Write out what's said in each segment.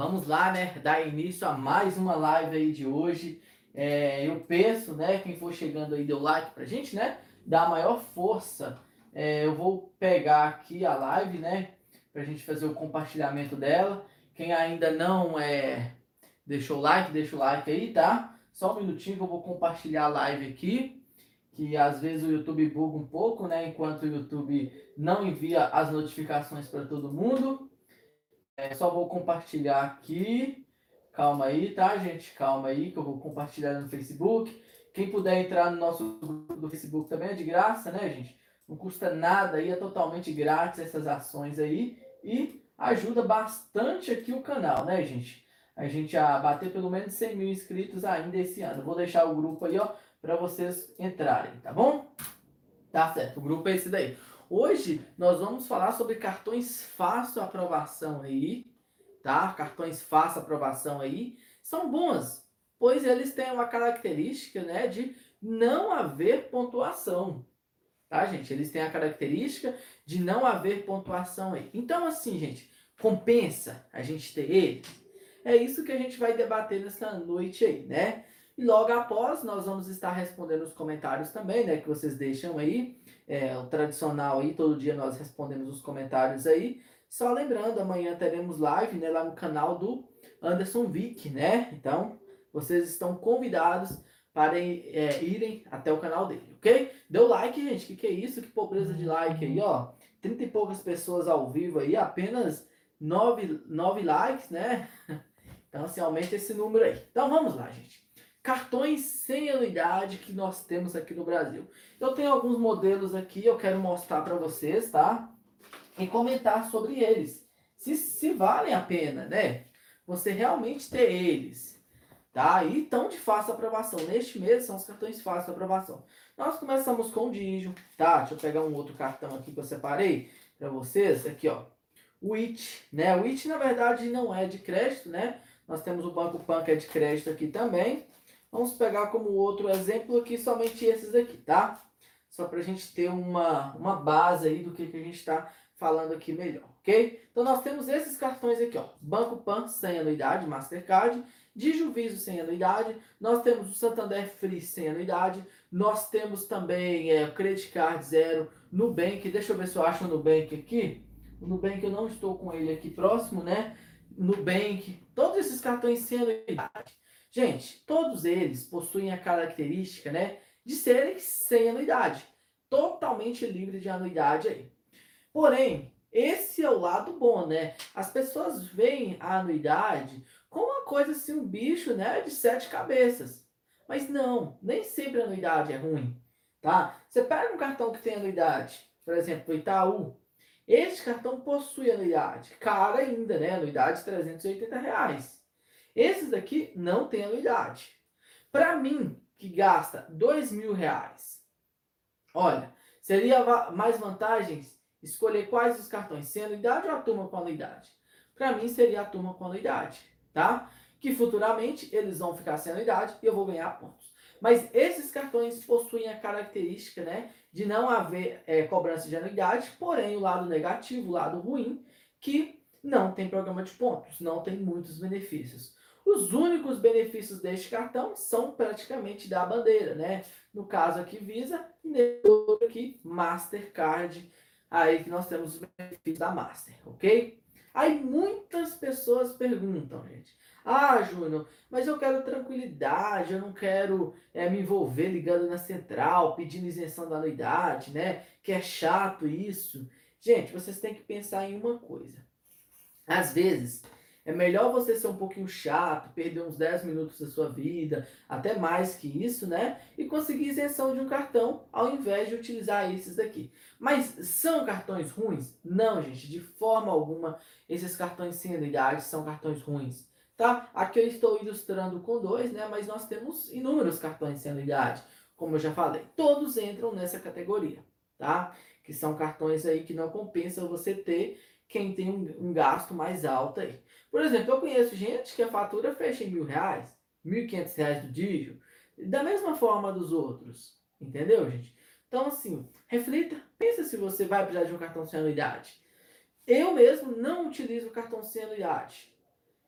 Vamos lá, né? Dar início a mais uma live aí de hoje. É, eu peço, né? Quem for chegando aí, deu like pra gente, né? Dá maior força. É, eu vou pegar aqui a live, né? Pra gente fazer o compartilhamento dela. Quem ainda não é, deixou o like, deixa o like aí, tá? Só um minutinho que eu vou compartilhar a live aqui. Que às vezes o YouTube buga um pouco, né? Enquanto o YouTube não envia as notificações para todo mundo. É, só vou compartilhar aqui. Calma aí, tá, gente? Calma aí, que eu vou compartilhar no Facebook. Quem puder entrar no nosso grupo do Facebook também é de graça, né, gente? Não custa nada aí, é totalmente grátis essas ações aí. E ajuda bastante aqui o canal, né, gente? A gente a bater pelo menos 100 mil inscritos ainda esse ano. Vou deixar o grupo aí, ó, para vocês entrarem, tá bom? Tá certo, o grupo é esse daí. Hoje nós vamos falar sobre cartões fácil aprovação aí, tá? Cartões fácil aprovação aí são bons, pois eles têm uma característica, né, de não haver pontuação. Tá, gente? Eles têm a característica de não haver pontuação aí. Então, assim, gente, compensa a gente ter ele? É isso que a gente vai debater nessa noite aí, né? E logo após, nós vamos estar respondendo os comentários também, né? Que vocês deixam aí. É, o tradicional aí, todo dia nós respondemos os comentários aí. Só lembrando, amanhã teremos live, né? Lá no canal do Anderson Vick, né? Então, vocês estão convidados para é, irem até o canal dele, ok? Deu like, gente. Que que é isso? Que pobreza de like aí, ó. Trinta e poucas pessoas ao vivo aí, apenas nove, nove likes, né? Então, assim, aumenta esse número aí. Então, vamos lá, gente cartões sem anuidade que nós temos aqui no Brasil. Eu tenho alguns modelos aqui, eu quero mostrar para vocês, tá? E comentar sobre eles. Se, se valem a pena, né? Você realmente ter eles. Tá? E tão de fácil aprovação. Neste mês são os cartões de fácil aprovação. Nós começamos com o Digio, tá? Deixa eu pegar um outro cartão aqui que eu separei para vocês. Aqui, ó. O IT, né? O IT, na verdade, não é de crédito, né? Nós temos o Banco Pan que é de crédito aqui também. Vamos pegar como outro exemplo aqui somente esses aqui, tá? Só para a gente ter uma, uma base aí do que, que a gente está falando aqui melhor, ok? Então nós temos esses cartões aqui, ó. Banco Pan sem anuidade, Mastercard, Dijuviso sem anuidade, nós temos o Santander Free sem anuidade, nós temos também é, Credit Card Zero, Nubank, deixa eu ver se eu acho o Nubank aqui. O Nubank eu não estou com ele aqui próximo, né? Nubank, todos esses cartões sem anuidade. Gente, todos eles possuem a característica, né, de serem sem anuidade, totalmente livre de anuidade aí. Porém, esse é o lado bom, né? As pessoas veem a anuidade como uma coisa assim, um bicho, né, de sete cabeças. Mas não, nem sempre a anuidade é ruim, tá? Você pega um cartão que tem anuidade, por exemplo, o Itaú. Esse cartão possui anuidade, cara ainda, né? Anuidade de 380 reais. Esses daqui não tem anuidade. Para mim, que gasta dois mil reais, olha, seria mais vantagens escolher quais os cartões sem anuidade ou a turma com anuidade? Para mim, seria a turma com anuidade, tá? Que futuramente eles vão ficar sem anuidade e eu vou ganhar pontos. Mas esses cartões possuem a característica, né, de não haver é, cobrança de anuidade, porém o lado negativo, o lado ruim, que não tem programa de pontos, não tem muitos benefícios. Os únicos benefícios deste cartão são praticamente da bandeira, né? No caso aqui Visa e no aqui Mastercard, aí que nós temos os benefícios da Master, ok? Aí muitas pessoas perguntam, gente, ah, Júnior, mas eu quero tranquilidade, eu não quero é, me envolver ligando na central, pedindo isenção da anuidade, né? Que é chato isso. Gente, vocês têm que pensar em uma coisa. Às vezes, é melhor você ser um pouquinho chato, perder uns 10 minutos da sua vida, até mais que isso, né? E conseguir isenção de um cartão ao invés de utilizar esses daqui. Mas são cartões ruins? Não, gente, de forma alguma. Esses cartões sem anuidade são cartões ruins, tá? Aqui eu estou ilustrando com dois, né? Mas nós temos inúmeros cartões sem anuidade, como eu já falei. Todos entram nessa categoria, tá? Que são cartões aí que não compensa você ter quem tem um, um gasto mais alto aí. Por exemplo, eu conheço gente que a fatura fecha em mil reais, mil e quinhentos reais do dígio, da mesma forma dos outros. Entendeu, gente? Então, assim, reflita, pensa se você vai precisar de um cartão sem anuidade. Eu mesmo não utilizo o cartão sem anuidade.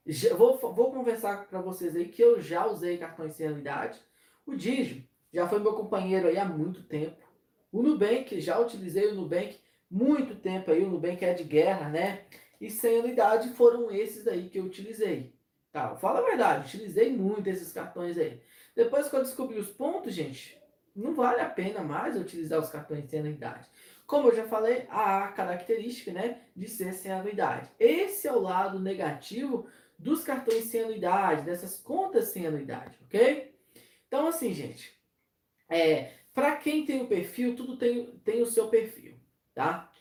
já, vou, vou conversar para vocês aí que eu já usei cartões sem anuidade. O Digio já foi meu companheiro aí há muito tempo. O Nubank, já utilizei o Nubank muito tempo aí, o Nubank é de guerra, né? E sem anuidade foram esses aí que eu utilizei. Tá, fala a verdade, utilizei muito esses cartões aí. Depois que eu descobri os pontos, gente, não vale a pena mais utilizar os cartões sem anuidade. Como eu já falei, a característica né, de ser sem anuidade. Esse é o lado negativo dos cartões sem anuidade, dessas contas sem anuidade, ok? Então, assim, gente, é, para quem tem o perfil, tudo tem, tem o seu perfil, tá?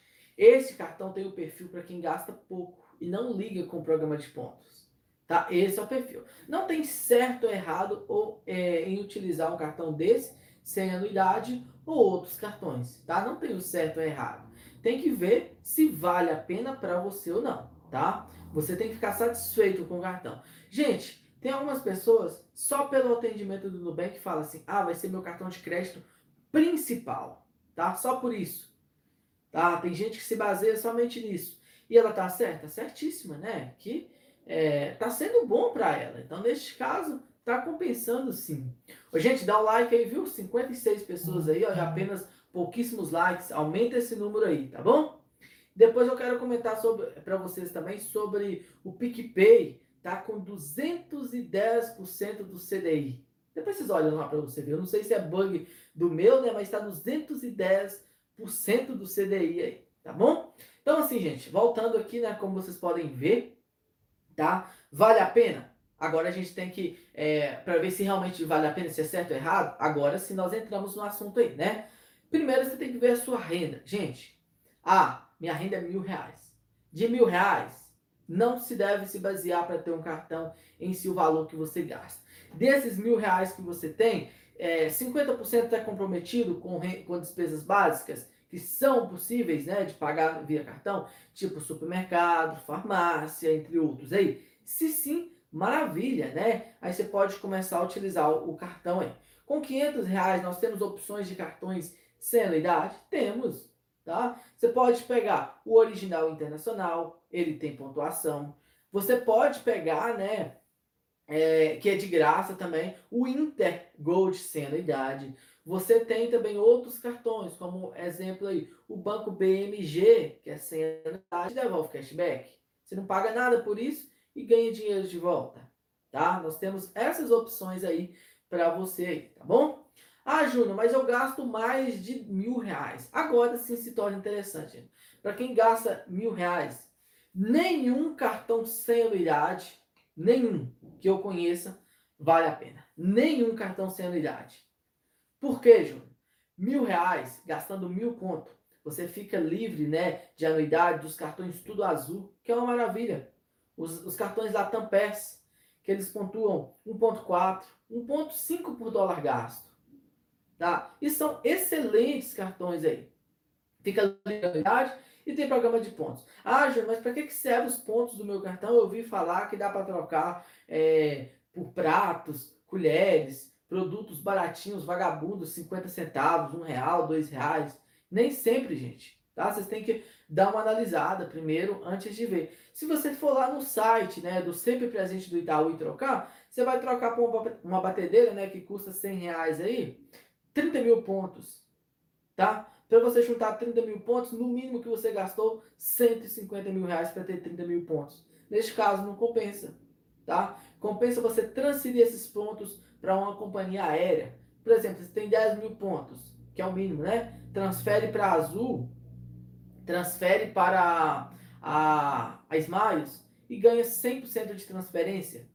Esse cartão tem o perfil para quem gasta pouco e não liga com o programa de pontos. Tá? Esse é o perfil. Não tem certo ou errado ou, é, em utilizar um cartão desse sem anuidade ou outros cartões, tá? Não tem o certo ou errado. Tem que ver se vale a pena para você ou não, tá? Você tem que ficar satisfeito com o cartão. Gente, tem algumas pessoas só pelo atendimento do Nubank que falam assim: "Ah, vai ser meu cartão de crédito principal", tá? Só por isso. Tá? Tem gente que se baseia somente nisso. E ela tá certa, certíssima, né? Que é, tá sendo bom para ela. Então, neste caso, tá compensando sim. Ô, gente, dá o like aí, viu? 56 pessoas aí, ó, apenas pouquíssimos likes. Aumenta esse número aí, tá bom? Depois eu quero comentar sobre para vocês também sobre o PicPay, tá com 210% do CDI. Depois vocês olham lá para você ver. Eu não sei se é bug do meu, né, mas está 210% do CDI aí, tá bom? Então assim, gente, voltando aqui, né, como vocês podem ver, tá? Vale a pena? Agora a gente tem que, é, para ver se realmente vale a pena, se é certo ou errado, agora se nós entramos no assunto aí, né? Primeiro você tem que ver a sua renda. Gente, ah, minha renda é mil reais. De mil reais, não se deve se basear para ter um cartão em si o valor que você gasta. Desses mil reais que você tem, é, 50% está comprometido com, com despesas básicas que são possíveis né, de pagar via cartão, tipo supermercado, farmácia, entre outros aí. Se sim, Maravilha, né? Aí você pode começar a utilizar o cartão aí. Com 500 reais nós temos opções de cartões sem anuidade? Temos, tá? Você pode pegar o original internacional, ele tem pontuação. Você pode pegar, né, é, que é de graça também, o Inter Gold sem anuidade. Você tem também outros cartões, como exemplo aí, o Banco BMG, que é sem anuidade, devolve cashback. Você não paga nada por isso e ganha dinheiro de volta, tá? Nós temos essas opções aí para você, tá bom? Ah, Júnior, mas eu gasto mais de mil reais. Agora sim se torna interessante. Para quem gasta mil reais, nenhum cartão sem anuidade, nenhum que eu conheça, vale a pena. Nenhum cartão sem anuidade. Por quê, Júnior? Mil reais, gastando mil pontos, você fica livre né, de anuidade dos cartões tudo azul, que é uma maravilha os, os cartões Latam PES, que eles pontuam 1.4, 1.5 por dólar gasto. Tá? E são excelentes cartões aí. Fica legalidade e tem programa de pontos. Ah, Júlio, mas para que, que serve os pontos do meu cartão? Eu ouvi falar que dá para trocar é, por pratos, colheres, produtos baratinhos, vagabundos, 50 centavos, um real, dois reais. Nem sempre, gente. Tá? Vocês têm que dar uma analisada primeiro antes de ver. Se você for lá no site né, do Sempre Presente do Itaú e trocar, você vai trocar por uma batedeira né, que custa 100 reais aí, 30 mil pontos. Tá? Para você juntar 30 mil pontos, no mínimo que você gastou 150 mil reais para ter 30 mil pontos. Neste caso, não compensa. Tá? Compensa você transferir esses pontos para uma companhia aérea. Por exemplo, você tem 10 mil pontos, que é o mínimo, né? Transfere para Azul transfere para a, a Smiles e ganha 100% de transferência.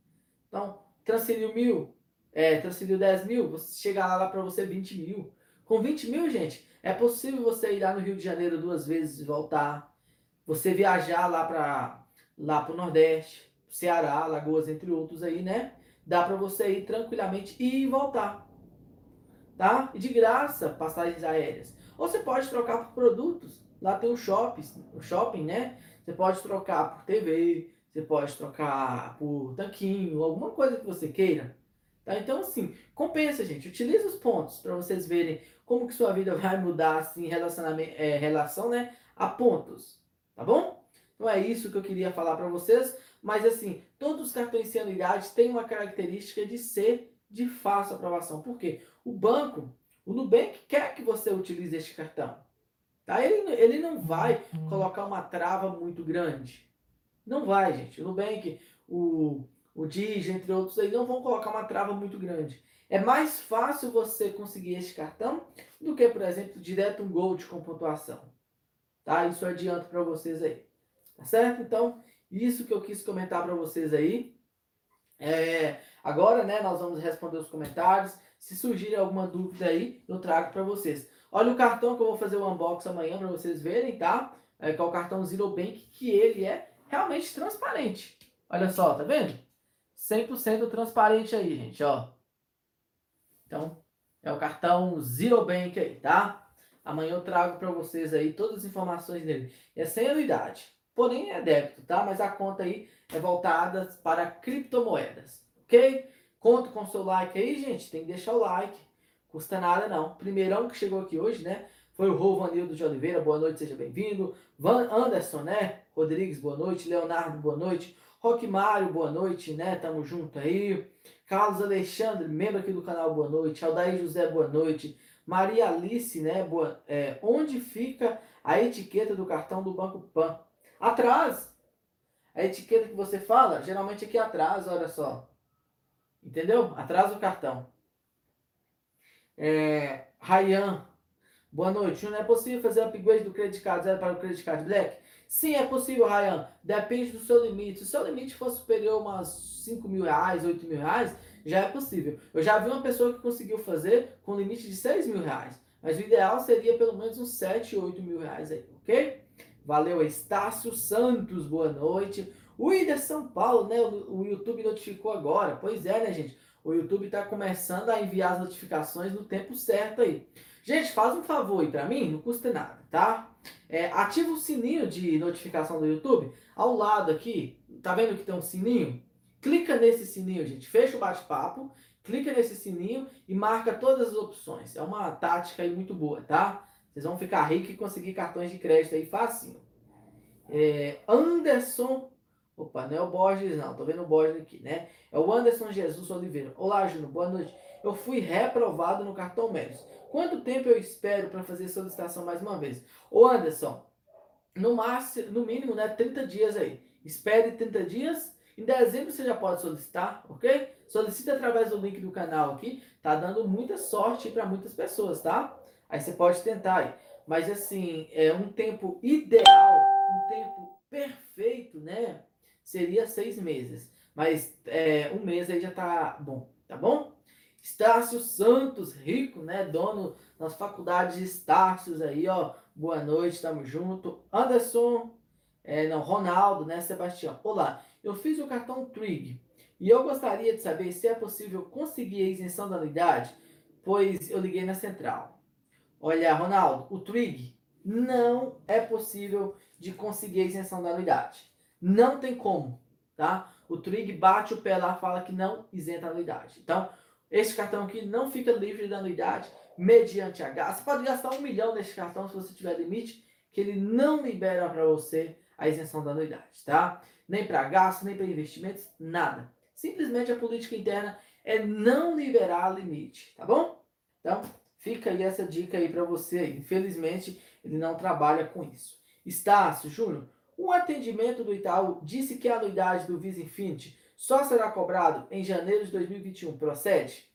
Então, transferiu mil, é, transferiu 10 mil, você chega lá, lá para você 20 mil. Com 20 mil, gente, é possível você ir lá no Rio de Janeiro duas vezes e voltar. Você viajar lá para lá o Nordeste, Ceará, Lagoas, entre outros aí, né? Dá para você ir tranquilamente e voltar. Tá? E de graça, passagens aéreas. Ou você pode trocar por produtos. Lá tem o shopping, o shopping, né? Você pode trocar por TV, você pode trocar por tanquinho, alguma coisa que você queira. Tá? Então, assim, compensa, gente. Utilize os pontos para vocês verem como que sua vida vai mudar assim, em relacionamento, é, relação né, a pontos. Tá bom? Então é isso que eu queria falar para vocês. Mas assim, todos os cartões sem anuidade têm uma característica de ser de fácil aprovação. Por quê? O banco, o Nubank quer que você utilize este cartão. Tá? Ele, ele não vai uhum. colocar uma trava muito grande. Não vai, gente. O Nubank, o, o Digi, entre outros, aí não vão colocar uma trava muito grande. É mais fácil você conseguir este cartão do que, por exemplo, direto um Gold com pontuação. Tá? Isso adianto para vocês aí. Tá certo? Então, isso que eu quis comentar para vocês aí. É, agora, né, nós vamos responder os comentários. Se surgir alguma dúvida aí, eu trago para vocês. Olha o cartão que eu vou fazer o unboxing amanhã para vocês verem, tá? É, que é o cartão Zero Bank, que ele é realmente transparente. Olha só, tá vendo? 100% transparente aí, gente, ó. Então, é o cartão Zero Bank aí, tá? Amanhã eu trago para vocês aí todas as informações dele. É sem anuidade porém é débito, tá? Mas a conta aí é voltada para criptomoedas, ok? Conto com seu like aí, gente, tem que deixar o like, custa nada não. Primeirão que chegou aqui hoje, né? Foi o Rovanildo de Oliveira, boa noite, seja bem-vindo. Van Anderson, né? Rodrigues, boa noite. Leonardo, boa noite. Roque Mário, boa noite, né? Tamo junto aí. Carlos Alexandre, membro aqui do canal, boa noite. Aldair José, boa noite. Maria Alice, né? Boa, é, onde fica a etiqueta do cartão do Banco Pan? Atrás. A etiqueta que você fala, geralmente aqui atrás, olha só. Entendeu? Atrás do cartão. É, Ryan, boa noite. Não é possível fazer upgrade do credit card zero para o credit card black? Sim, é possível, Ryan. Depende do seu limite. Se o seu limite for superior a umas 5 mil reais, 8 mil reais, já é possível. Eu já vi uma pessoa que conseguiu fazer com limite de 6 mil reais. Mas o ideal seria pelo menos uns 7, 8 mil reais aí, ok? Valeu, Estácio Santos, boa noite. O Ida São Paulo, né? O, YouTube notificou agora. Pois é, né, gente? O YouTube está começando a enviar as notificações no tempo certo aí. Gente, faz um favor aí para mim, não custa nada, tá? É, ativa o sininho de notificação do YouTube. Ao lado aqui, tá vendo que tem um sininho? Clica nesse sininho, gente. Fecha o bate-papo, clica nesse sininho e marca todas as opções. É uma tática aí muito boa, tá? Vocês vão ficar ricos e conseguir cartões de crédito aí facinho. É, Anderson. Opa, não é o Borges, não. Tô vendo o Borges aqui, né? É o Anderson Jesus Oliveira. Olá, Júnior. Boa noite. Eu fui reprovado no cartão Méritos. Quanto tempo eu espero para fazer solicitação mais uma vez? Ô, Anderson, no, máximo, no mínimo, né? 30 dias aí. Espere 30 dias. Em dezembro você já pode solicitar, ok? Solicita através do link do canal aqui. Tá dando muita sorte para muitas pessoas, tá? Aí você pode tentar. Mas assim, é um tempo ideal, um tempo perfeito, né? Seria seis meses. Mas é, um mês aí já tá bom, tá bom? Estácio Santos, rico, né? Dono das faculdades de Estácios aí, ó. Boa noite, tamo junto. Anderson, é, não, Ronaldo, né? Sebastião. Olá, eu fiz o cartão Trig e eu gostaria de saber se é possível conseguir a isenção da anuidade, pois eu liguei na central. Olha, Ronaldo, o TRIG não é possível de conseguir a isenção da anuidade. Não tem como, tá? O TRIG bate o pé lá fala que não isenta a anuidade. Então, esse cartão aqui não fica livre da anuidade mediante a gasto. Você pode gastar um milhão nesse cartão se você tiver limite, que ele não libera para você a isenção da anuidade, tá? Nem para gasto, nem para investimentos, nada. Simplesmente a política interna é não liberar limite, tá bom? Então, Fica aí essa dica aí para você. Infelizmente, ele não trabalha com isso. Estácio, Júnior, o atendimento do Itaú disse que a anuidade do Visa Infinity só será cobrado em janeiro de 2021. Procede?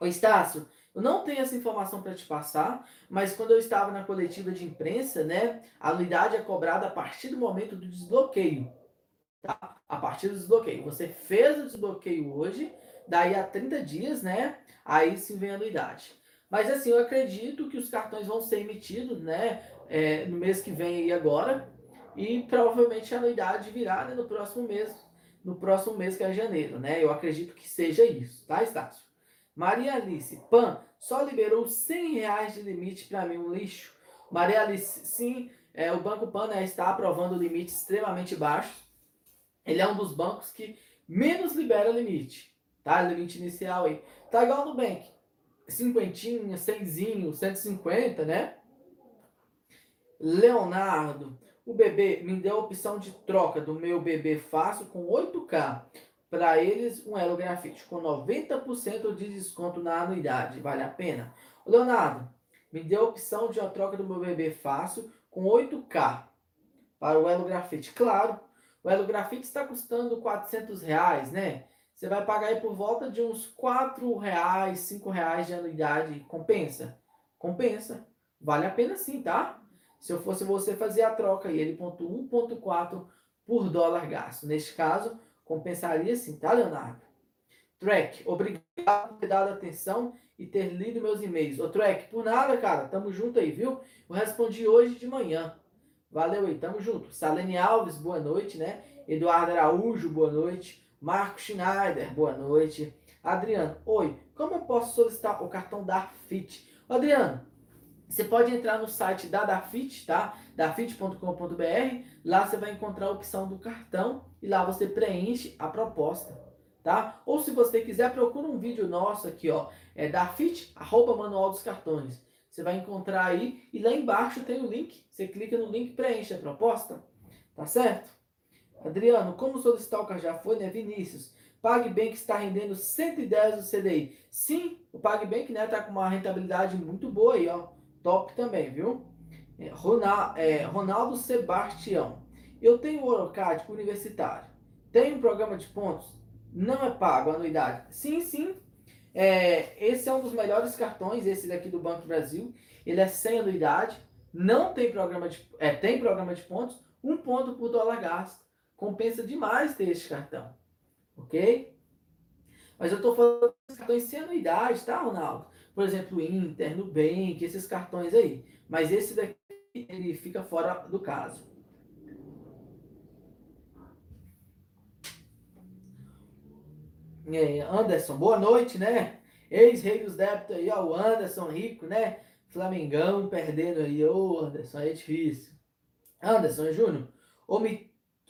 Ô Estácio, eu não tenho essa informação para te passar, mas quando eu estava na coletiva de imprensa, né, a anuidade é cobrada a partir do momento do desbloqueio. Tá? A partir do desbloqueio. Você fez o desbloqueio hoje, daí a 30 dias, né? Aí sim vem a anuidade. Mas assim, eu acredito que os cartões vão ser emitidos, né? É, no mês que vem e agora. E provavelmente a anuidade virá né, no próximo mês, no próximo mês que é janeiro, né? Eu acredito que seja isso, tá, Estácio? Maria Alice, PAN, só liberou 100 reais de limite para mim, um lixo. Maria Alice, sim, é, o Banco PAN né, está aprovando limites extremamente baixos. Ele é um dos bancos que menos libera limite, tá? Limite inicial aí. Tá igual no Bank cinquentinha, cenzinho, 150, né? Leonardo, O bebê me deu a opção de troca do meu bebê fácil com 8K. Para eles, um Elo Grafite com 90% de desconto na anuidade. Vale a pena? O Leonardo, me deu a opção de uma troca do meu bebê fácil com 8K para o Elo Grafite. Claro, o Elo Grafite está custando 400 reais, né? Você vai pagar aí por volta de uns 4 reais, 5 reais de anuidade. Compensa? Compensa. Vale a pena sim, tá? Se eu fosse você fazer a troca e ele pontua 1.4 por dólar gasto. Neste caso, compensaria sim, tá, Leonardo? Track, obrigado por ter dado atenção e ter lido meus e-mails. Ô, Track, por nada, cara. Tamo junto aí, viu? Eu respondi hoje de manhã. Valeu aí, tamo junto. Salene Alves, boa noite, né? Eduardo Araújo, boa noite. Marco Schneider, boa noite. Adriano, oi, como eu posso solicitar o cartão da FIT? Adriano, você pode entrar no site da Dafit, tá? dafit.com.br. Lá você vai encontrar a opção do cartão e lá você preenche a proposta, tá? Ou se você quiser, procura um vídeo nosso aqui, ó, é Dafit, arroba manual dos cartões. Você vai encontrar aí e lá embaixo tem o link. Você clica no link, preenche a proposta. Tá certo? Adriano, como solicitar? Já foi, né? Vinícius. PagBank está rendendo 110 do CDI. Sim, o PagBank né, tá com uma rentabilidade muito boa aí, ó. Top também, viu? É, Ronaldo, é, Ronaldo Sebastião. Eu tenho o Orocard universitário. Tem um programa de pontos? Não é pago a anuidade? Sim, sim. É, esse é um dos melhores cartões, esse daqui do Banco Brasil. Ele é sem anuidade, não tem programa de, é, tem programa de pontos, um ponto por dólar gasto. Compensa demais ter esse cartão, ok? Mas eu estou falando de cartões sem anuidade, tá, Ronaldo? Por exemplo, Inter, Nubank, esses cartões aí. Mas esse daqui, ele fica fora do caso. É, Anderson, boa noite, né? Ex-rei dos débitos aí, ó, o Anderson rico, né? Flamengão perdendo aí, ô Anderson, é difícil. Anderson Júnior,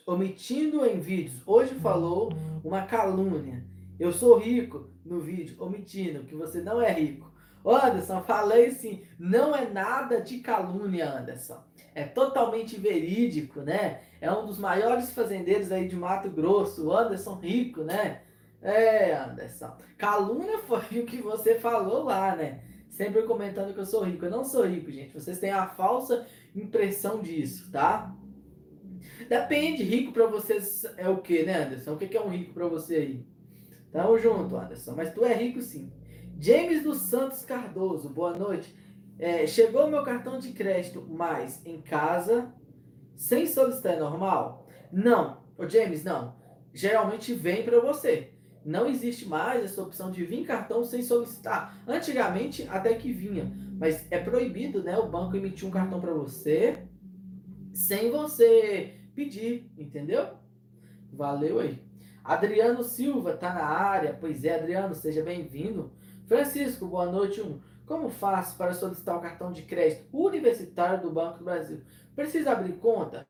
omitindo em vídeos, hoje falou uma calúnia. Eu sou rico no vídeo, omitindo que você não é rico. Anderson, falei sim, não é nada de calúnia, Anderson. É totalmente verídico, né? É um dos maiores fazendeiros aí de Mato Grosso, o Anderson Rico, né? É, Anderson. Calúnia foi o que você falou lá, né? Sempre comentando que eu sou rico. Eu não sou rico, gente. Vocês têm a falsa impressão disso, tá? Depende, rico para vocês é o que, né, Anderson? O que é um rico para você aí? Tamo junto, Anderson. Mas tu é rico sim. James dos Santos Cardoso, boa noite. É, chegou meu cartão de crédito, mas em casa, sem solicitar, é normal? Não. Ô, James, não. Geralmente vem para você. Não existe mais essa opção de vir cartão sem solicitar. Antigamente até que vinha, mas é proibido, né, o banco emitir um cartão para você sem você pedir, entendeu? Valeu aí. Adriano Silva tá na área. Pois é, Adriano, seja bem-vindo. Francisco, boa noite. Como faço para solicitar o um cartão de crédito universitário do Banco do Brasil? Precisa abrir conta?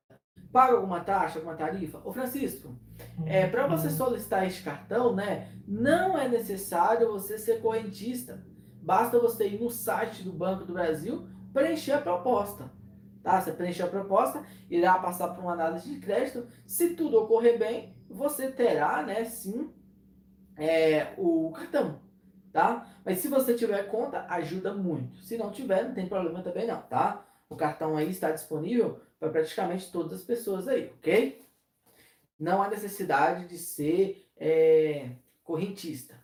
Paga alguma taxa, alguma tarifa? Ô Francisco, é, para você solicitar este cartão, né, não é necessário você ser correntista. Basta você ir no site do Banco do Brasil, preencher a proposta. Tá? Você preencher a proposta, irá passar por uma análise de crédito. Se tudo ocorrer bem, você terá, né, sim, é, o cartão. Tá? Mas se você tiver conta, ajuda muito. Se não tiver, não tem problema também não, tá? O cartão aí está disponível para praticamente todas as pessoas aí, ok? Não há necessidade de ser é, correntista.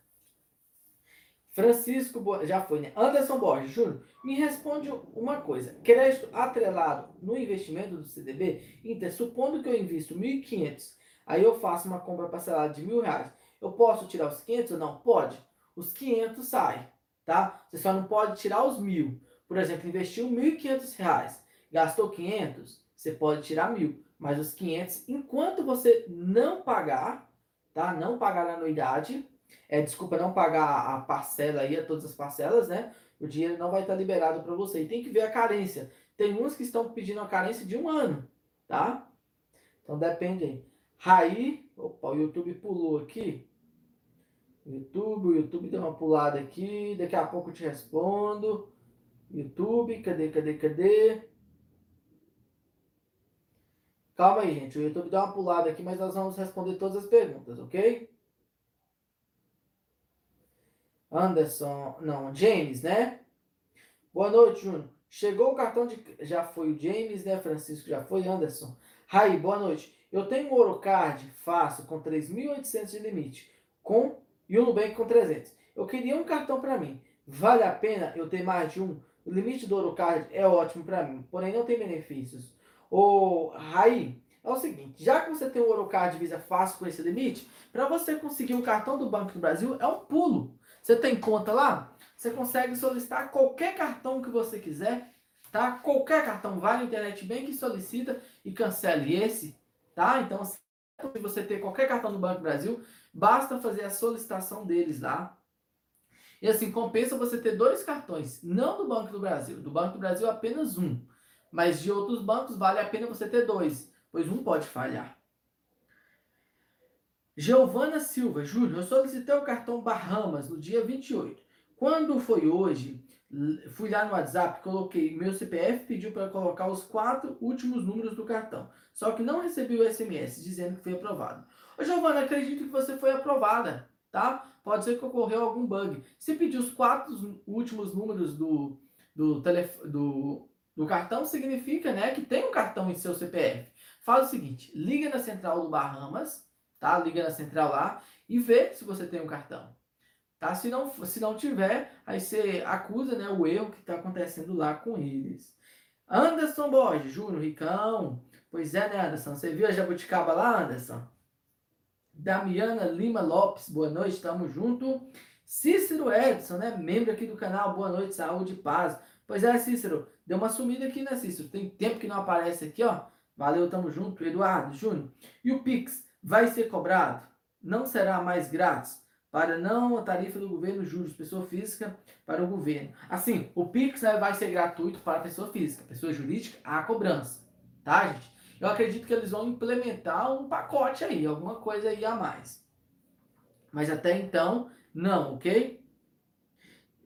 Francisco, já foi, né? Anderson Borges, Júnior, me responde uma coisa. Crédito atrelado no investimento do CDB? Então, supondo que eu invisto 1.500, aí eu faço uma compra parcelada de mil reais. Eu posso tirar os 500 ou não? Pode. Os 500 saem, tá? Você só não pode tirar os mil. Por exemplo, investiu 1.500 reais, gastou 500, você pode tirar mil, mas os 500, enquanto você não pagar, tá? Não pagar a anuidade, é, desculpa, não pagar a parcela aí, todas as parcelas, né? O dinheiro não vai estar liberado para você. E tem que ver a carência. Tem uns que estão pedindo a carência de um ano, tá? Então depende aí. Raí, opa, o YouTube pulou aqui. YouTube, o YouTube deu uma pulada aqui. Daqui a pouco eu te respondo. YouTube, cadê, cadê, cadê? Calma aí, gente. O YouTube deu uma pulada aqui, mas nós vamos responder todas as perguntas, ok? Anderson, não, James, né? Boa noite, Júnior. Chegou o cartão de. Já foi o James, né? Francisco já foi, Anderson. Rai, boa noite. Eu tenho um Orocard fácil com 3.800 de limite com e o Nubank com 300. Eu queria um cartão para mim. Vale a pena eu ter mais de um? O limite do Orocard é ótimo para mim, porém não tem benefícios. O Rai, é o seguinte, já que você tem o Orocard Visa fácil com esse limite, para você conseguir um cartão do Banco do Brasil é um pulo. Você tem conta lá? Você consegue solicitar qualquer cartão que você quiser, tá? Qualquer cartão, vai na internet bem que solicita e cancele esse, tá? Então, se você ter qualquer cartão do Banco do Brasil, basta fazer a solicitação deles lá. E assim, compensa você ter dois cartões, não do Banco do Brasil. Do Banco do Brasil apenas um. Mas de outros bancos vale a pena você ter dois, pois um pode falhar. Giovana Silva, Júlio, eu solicitei o cartão Bahamas no dia 28. Quando foi hoje, fui lá no WhatsApp, coloquei meu CPF, pediu para colocar os quatro últimos números do cartão. Só que não recebi o SMS dizendo que foi aprovado. Ô Giovana, acredito que você foi aprovada, tá? Pode ser que ocorreu algum bug. Se pedir os quatro últimos números do, do, telef do, do cartão, significa né, que tem um cartão em seu CPF. Faz o seguinte, liga na central do Bahamas, tá? Liga na central lá e vê se você tem um cartão. Tá? Se, não, se não tiver, aí você acusa né, o erro que está acontecendo lá com eles. Anderson Borges, Júnior, Ricão. Pois é, né, Anderson? Você viu a jabuticaba lá, Anderson? Damiana Lima Lopes, boa noite, tamo junto. Cícero Edson, né? Membro aqui do canal, boa noite, saúde e paz. Pois é, Cícero, deu uma sumida aqui, né, Cícero? Tem tempo que não aparece aqui, ó. Valeu, tamo junto. Eduardo, Júnior. E o Pix vai ser cobrado? Não será mais grátis? Para não a tarifa do governo, juros, pessoa física para o governo. Assim, o Pix né, vai ser gratuito para a pessoa física, pessoa jurídica, a cobrança. Tá, gente? Eu acredito que eles vão implementar um pacote aí, alguma coisa aí a mais. Mas até então, não, ok?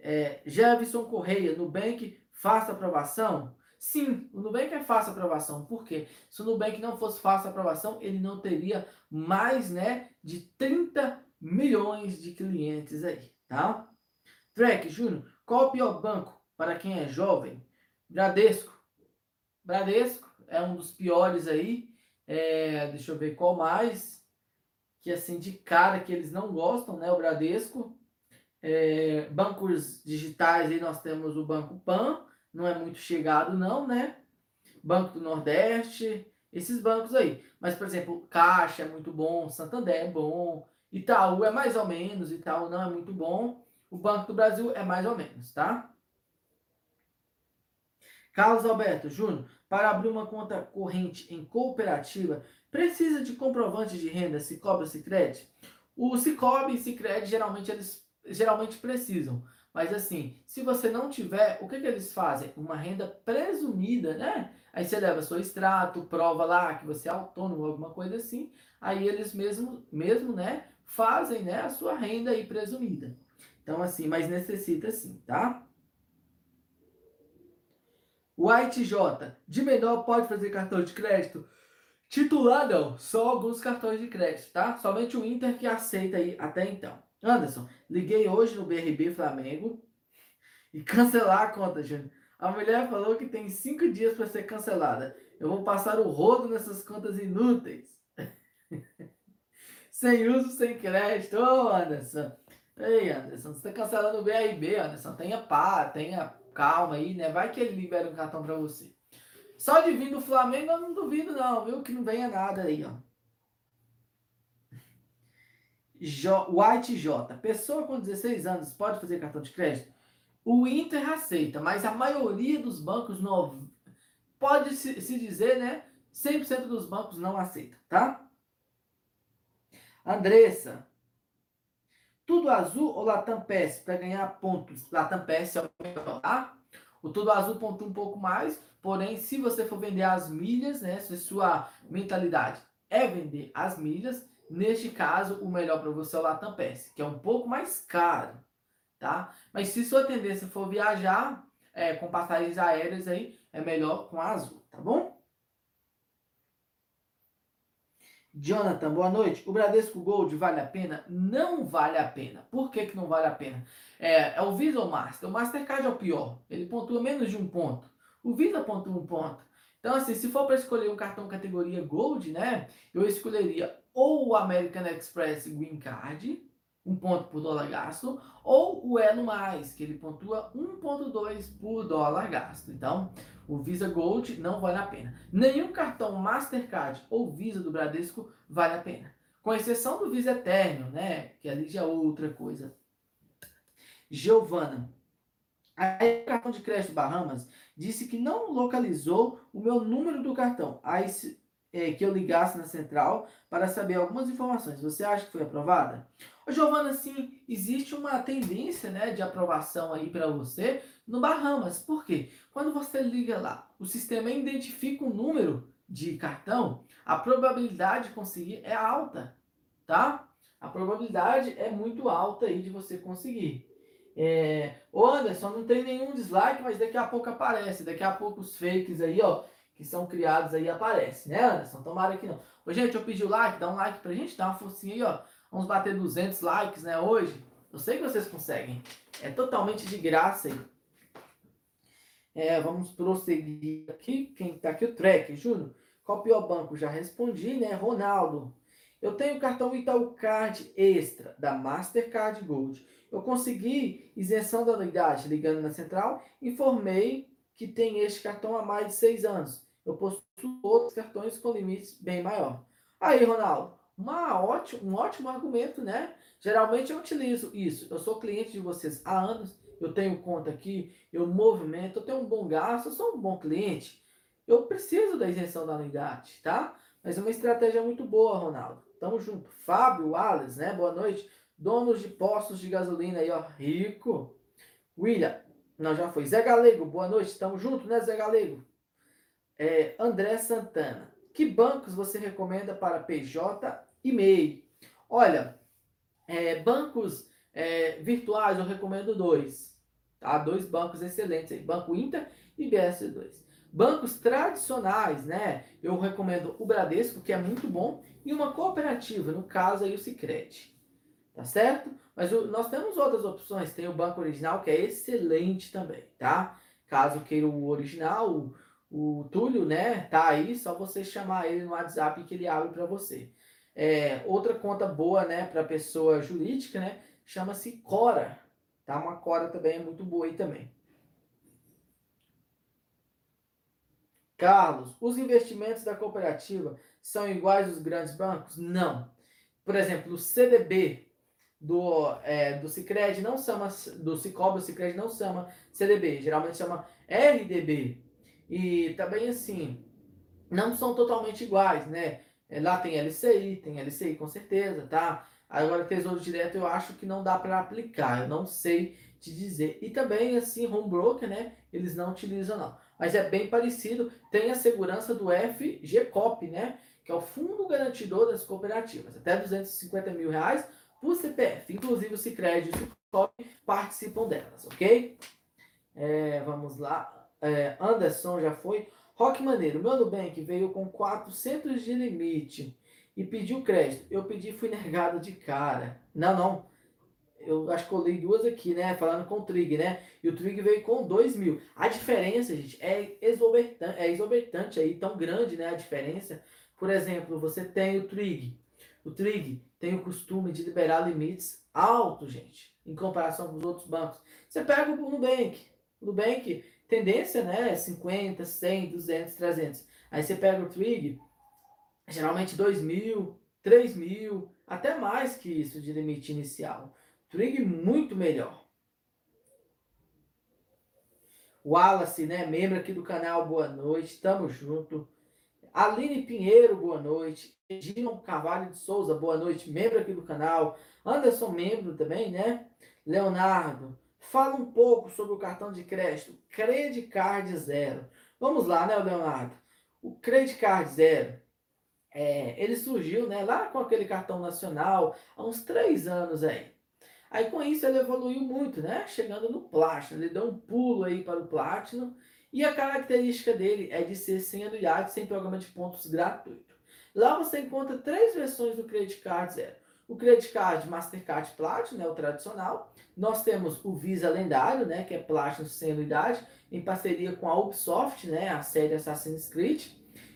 É, Jefferson Correia, Nubank, faça aprovação? Sim, o Nubank é fácil aprovação. Por quê? Se o Nubank não fosse fácil aprovação, ele não teria mais né, de 30 milhões de clientes aí, tá? Track, Júnior, qual o pior banco para quem é jovem? Bradesco. Bradesco é um dos piores aí. É, deixa eu ver qual mais. Que assim, de cara que eles não gostam, né? O Bradesco. É, bancos digitais aí nós temos o Banco Pan não é muito chegado, não, né? Banco do Nordeste, esses bancos aí. Mas, por exemplo, Caixa é muito bom, Santander é bom, Itaú é mais ou menos, Itaú não é muito bom. O Banco do Brasil é mais ou menos, tá? Carlos Alberto Júnior, para abrir uma conta corrente em cooperativa, precisa de comprovante de renda, se cobra Sicredi? O Cicobi e Sicredi geralmente eles geralmente precisam. Mas assim, se você não tiver, o que, que eles fazem? Uma renda presumida, né? Aí você leva seu extrato, prova lá que você é autônomo, alguma coisa assim. Aí eles mesmo, mesmo né, fazem né, a sua renda aí presumida. Então, assim, mas necessita sim, tá? O ITJ, de menor pode fazer cartão de crédito? Titular não, só alguns cartões de crédito, tá? Somente o Inter que aceita aí até então. Anderson, liguei hoje no BRB Flamengo e cancelar a conta, Júnior. A mulher falou que tem cinco dias para ser cancelada. Eu vou passar o rodo nessas contas inúteis. sem uso, sem crédito. Ô, oh, Anderson. Ei, Anderson, você está cancelando o BRB, Anderson. Tenha paz, tenha calma aí, né? Vai que ele libera um cartão para você. Só de vir do Flamengo eu não duvido, não, viu? Que não venha nada aí, ó. White J. Pessoa com 16 anos pode fazer cartão de crédito? O Inter aceita, mas a maioria dos bancos não. Pode se, se dizer, né? 100% dos bancos não aceita, tá? Andressa. Tudo azul ou Latam PS para ganhar pontos? Latam PS é o melhor, tá? O Tudo Azul pontua um pouco mais, porém, se você for vender as milhas, né? Se sua mentalidade é vender as milhas, Neste caso, o melhor para você é o Latam Pass, que é um pouco mais caro, tá? Mas se sua tendência for viajar é, com passagens aéreas aí, é melhor com a Azul, tá bom? Jonathan, boa noite. O Bradesco Gold vale a pena? Não vale a pena. Por que, que não vale a pena? É, é o Visa ou Master? O Mastercard é o pior. Ele pontua menos de um ponto. O Visa pontua um ponto. Então, assim, se for para escolher um cartão categoria Gold, né? Eu escolheria ou o American Express Green Card, um ponto por dólar gasto, ou o Elo Mais, que ele pontua 1,2 por dólar gasto. Então, o Visa Gold não vale a pena. Nenhum cartão Mastercard ou Visa do Bradesco vale a pena. Com exceção do Visa Eterno, né? Que ali já é outra coisa. Giovana. Aí o cartão de crédito Bahamas disse que não localizou o meu número do cartão. Aí é, que eu ligasse na central para saber algumas informações. Você acha que foi aprovada? Ô, Giovana, sim, existe uma tendência né, de aprovação aí para você no Bahamas. Por quê? Quando você liga lá, o sistema identifica o um número de cartão, a probabilidade de conseguir é alta, tá? A probabilidade é muito alta aí de você conseguir. É... Ô Anderson, não tem nenhum dislike, mas daqui a pouco aparece. Daqui a pouco os fakes aí, ó, que são criados aí aparecem, né, Anderson? Tomara que não. Ô, gente, eu pedi o like, dá um like pra gente, dá uma forcinha aí, ó. Vamos bater 200 likes, né, hoje. Eu sei que vocês conseguem. É totalmente de graça aí. É, vamos prosseguir aqui. Quem tá aqui? O Trek, Júnior. Qual o banco? Já respondi, né? Ronaldo. Eu tenho cartão Itaú Card Extra da Mastercard Gold. Eu consegui isenção da anuidade ligando na central. Informei que tem este cartão há mais de seis anos eu possuo outros cartões com limites bem maior. Aí, Ronaldo, uma ótimo, um ótimo argumento, né? Geralmente eu utilizo isso. Eu sou cliente de vocês há anos, eu tenho conta aqui, eu movimento, eu tenho um bom gasto, eu sou um bom cliente. Eu preciso da isenção da anuidade, tá? Mas é uma estratégia muito boa, Ronaldo. Tamo junto. Fábio, Wallace, né? Boa noite. Donos de postos de gasolina aí, ó. Rico. William, não, já foi. Zé Galego, boa noite. Tamo junto, né, Zé Galego? É, André Santana. Que bancos você recomenda para PJ e MEI? Olha, é, bancos é, virtuais eu recomendo dois. Tá? Dois bancos excelentes aí. Banco Inter e BS2. Bancos tradicionais, né? Eu recomendo o Bradesco, que é muito bom, e uma cooperativa, no caso aí o Sicredi. Tá certo? Mas o, nós temos outras opções. Tem o Banco Original, que é excelente também, tá? Caso queira o original, o Túlio, né, tá aí, só você chamar ele no WhatsApp que ele abre para você. É, outra conta boa, né, para pessoa jurídica, né, chama-se Cora, tá? Uma Cora também é muito boa aí também. Carlos, os investimentos da cooperativa são iguais aos grandes bancos? Não. Por exemplo, o CDB do, é, do Cicred não chama, do Cicobi, o Cicred não chama CDB, geralmente chama RDB, e também, assim, não são totalmente iguais, né? É, lá tem LCI, tem LCI com certeza, tá? Agora, Tesouro Direto eu acho que não dá para aplicar, eu não sei te dizer. E também, assim, home broker, né? Eles não utilizam, não. Mas é bem parecido, tem a segurança do FGCOP, né? Que é o Fundo Garantidor das Cooperativas. Até 250 mil reais por CPF. Inclusive, o Cicred e o Cicobi participam delas, ok? É, vamos lá é, Anderson já foi. Rock Maneiro, meu Nubank veio com 400 de limite e pediu crédito. Eu pedi fui negado de cara. Não, não. Eu acho que eu li duas aqui, né? Falando com o Trig, né? E o Trig veio com 2 mil. A diferença, gente, é exorbitante, é exorbitante aí, tão grande, né? A diferença. Por exemplo, você tem o Trig. O Trig tem o costume de liberar limites altos, gente, em comparação com os outros bancos. Você pega o Nubank. O Nubank tendência, né? 50, 100, 200, 300. Aí você pega o Twig, geralmente 2 mil, 3 mil, até mais que isso de limite inicial. Twig muito melhor. Wallace, né? Membro aqui do canal, boa noite, tamo junto. Aline Pinheiro, boa noite. Edilon Carvalho de Souza, boa noite, membro aqui do canal. Anderson, membro também, né? Leonardo, Fala um pouco sobre o cartão de crédito Credit Card Zero. Vamos lá, né, Leonardo? O Credit Card Zero, é, ele surgiu né, lá com aquele cartão nacional há uns três anos aí. Aí com isso ele evoluiu muito, né? Chegando no Platinum, ele deu um pulo aí para o Platinum. E a característica dele é de ser sem anuidade, sem programa de pontos gratuito. Lá você encontra três versões do Credit Card Zero. O Credit Card Mastercard Platinum, né, o tradicional. Nós temos o Visa Lendário, né, que é Platinum sem anuidade, em parceria com a Ubisoft, né, a série Assassin's Creed.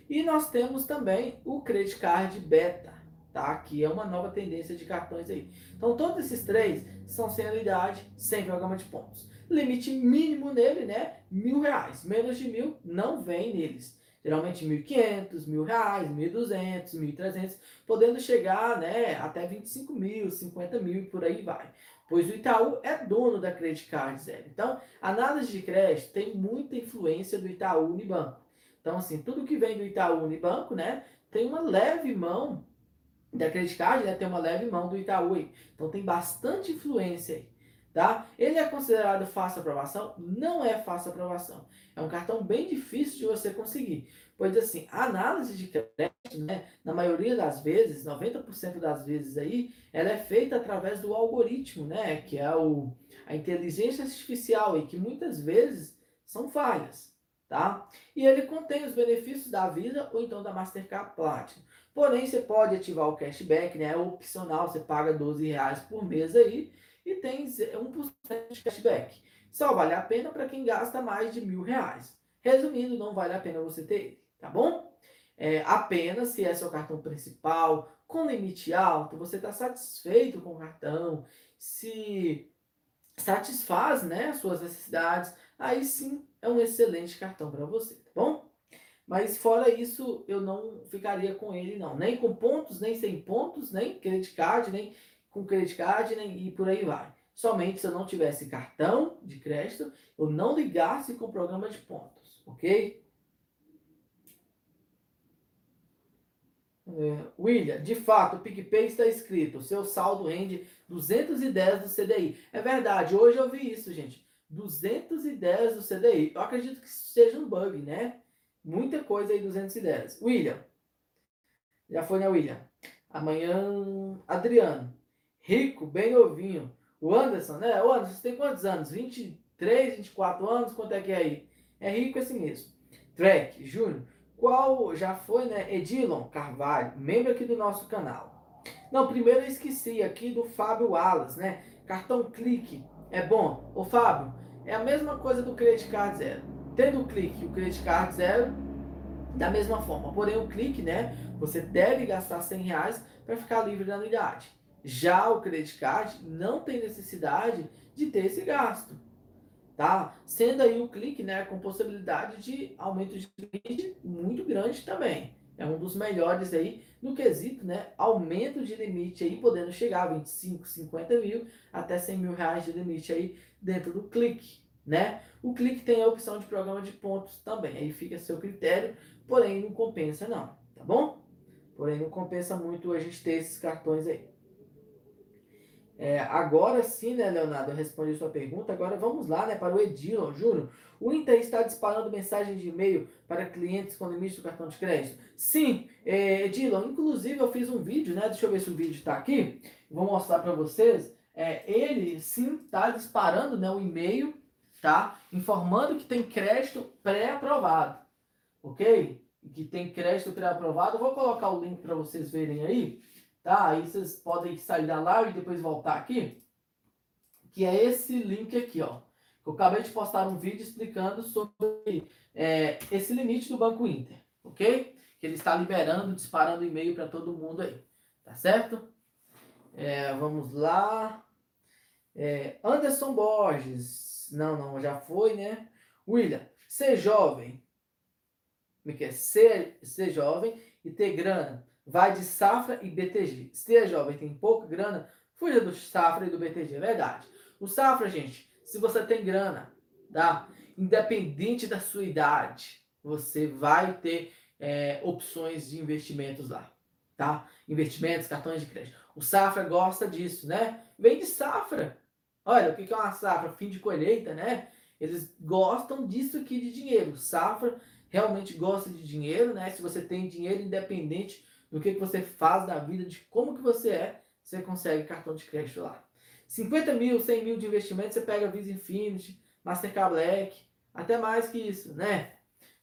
E nós temos também o Credit Card Beta, tá? Que é uma nova tendência de cartões aí. Então, todos esses três são sem anuidade, sem programa de pontos. Limite mínimo nele, né? Mil reais. Menos de mil não vem neles. Geralmente mil quinhentos, mil reais, mil duzentos, mil trezentos, podendo chegar, né? Até vinte e cinco mil, cinquenta mil e por aí vai. Pois o Itaú é dono da Credit Card Zero. Então, análise de crédito tem muita influência do Itaú Unibanco. Então, assim, tudo que vem do Itaú Unibanco, né? Tem uma leve mão da Credit Card, né, tem uma leve mão do Itaú aí. Então tem bastante influência aí. Tá? Ele é considerado fácil aprovação? Não é fácil aprovação. É um cartão bem difícil de você conseguir. Pois assim, a análise de crédito, né, na maioria das vezes, 90% das vezes aí, ela é feita através do algoritmo, né, que é o, a inteligência artificial e que muitas vezes são falhas, tá? E ele contém os benefícios da Visa ou então da Mastercard Platinum. Porém, você pode ativar o cashback, né? É opcional, você paga 12 reais por mês aí e tem 1% de cashback. Só vale a pena para quem gasta mais de mil reais. Resumindo, não vale a pena você ter ele, tá bom? É, apenas se é seu cartão principal, com limite alto, você está satisfeito com o cartão, se satisfaz né, as suas necessidades, aí sim é um excelente cartão para você, tá bom? Mas fora isso, eu não ficaria com ele, não. Nem com pontos, nem sem pontos, nem credit card, nem com credit card, nem, e por aí vai. Somente se eu não tivesse cartão de crédito, eu não ligasse com o programa de pontos, ok? É, William, de fato, o PicPay está escrito, seu saldo rende 210 do CDI. É verdade, hoje eu vi isso, gente. 210 do CDI. Eu acredito que seja um bug, né? Muita coisa aí, 210. William. Já foi, né, William? Amanhã, Adriano. Rico, bem novinho. O Anderson, né? O Anderson, tem quantos anos? 23, 24 anos? Quanto é que é aí? É rico assim mesmo. Trek, Júnior. Qual já foi, né? Edilon Carvalho, membro aqui do nosso canal. Não, primeiro eu esqueci aqui do Fábio Wallace, né? Cartão clique. É bom. Ô, Fábio, é a mesma coisa do Credit Card Zero. Tendo o clique o credit card zero, da mesma forma. Porém, o clique, né? Você deve gastar 100 reais para ficar livre da anuidade. Já o credit card não tem necessidade de ter esse gasto. Tá? Sendo aí o clique, né, com possibilidade de aumento de limite muito grande também. É um dos melhores aí no quesito, né? Aumento de limite aí, podendo chegar a 25, 50 mil, até 100 mil reais de limite aí dentro do clique né? O clique tem a opção de programa de pontos também, aí fica a seu critério, porém não compensa não, tá bom? Porém não compensa muito a gente ter esses cartões aí. É, agora sim, né, Leonardo, eu respondi sua pergunta. Agora vamos lá, né, para o Edilon Júnior. O Inter está disparando mensagem de e-mail para clientes com limite do cartão de crédito? Sim, é, Edilon. Inclusive, eu fiz um vídeo, né? Deixa eu ver se o vídeo está aqui. Vou mostrar para vocês. É, ele sim está disparando né, o e-mail tá? Informando que tem crédito pré-aprovado, ok? Que tem crédito pré-aprovado. Vou colocar o link para vocês verem aí, tá? Aí vocês podem sair da live e depois voltar aqui, que é esse link aqui, ó. Eu acabei de postar um vídeo explicando sobre é, esse limite do Banco Inter, ok? Que ele está liberando, disparando e-mail para todo mundo aí, tá certo? É, vamos lá. É, Anderson Borges, não, não, já foi, né? William, ser jovem. Me quer ser, ser jovem e ter grana. Vai de safra e BTG. Ser jovem tem pouca grana, fuja do safra e do BTG. É verdade. O safra, gente, se você tem grana, tá? Independente da sua idade, você vai ter é, opções de investimentos lá, tá? Investimentos, cartões de crédito. O safra gosta disso, né? Vem de safra. Olha, o que é uma safra? Fim de colheita, né? Eles gostam disso aqui de dinheiro. Safra realmente gosta de dinheiro, né? Se você tem dinheiro independente do que, que você faz da vida, de como que você é, você consegue cartão de crédito lá. 50 mil, 100 mil de investimento, você pega Visa Infinity, Mastercard Black, até mais que isso, né?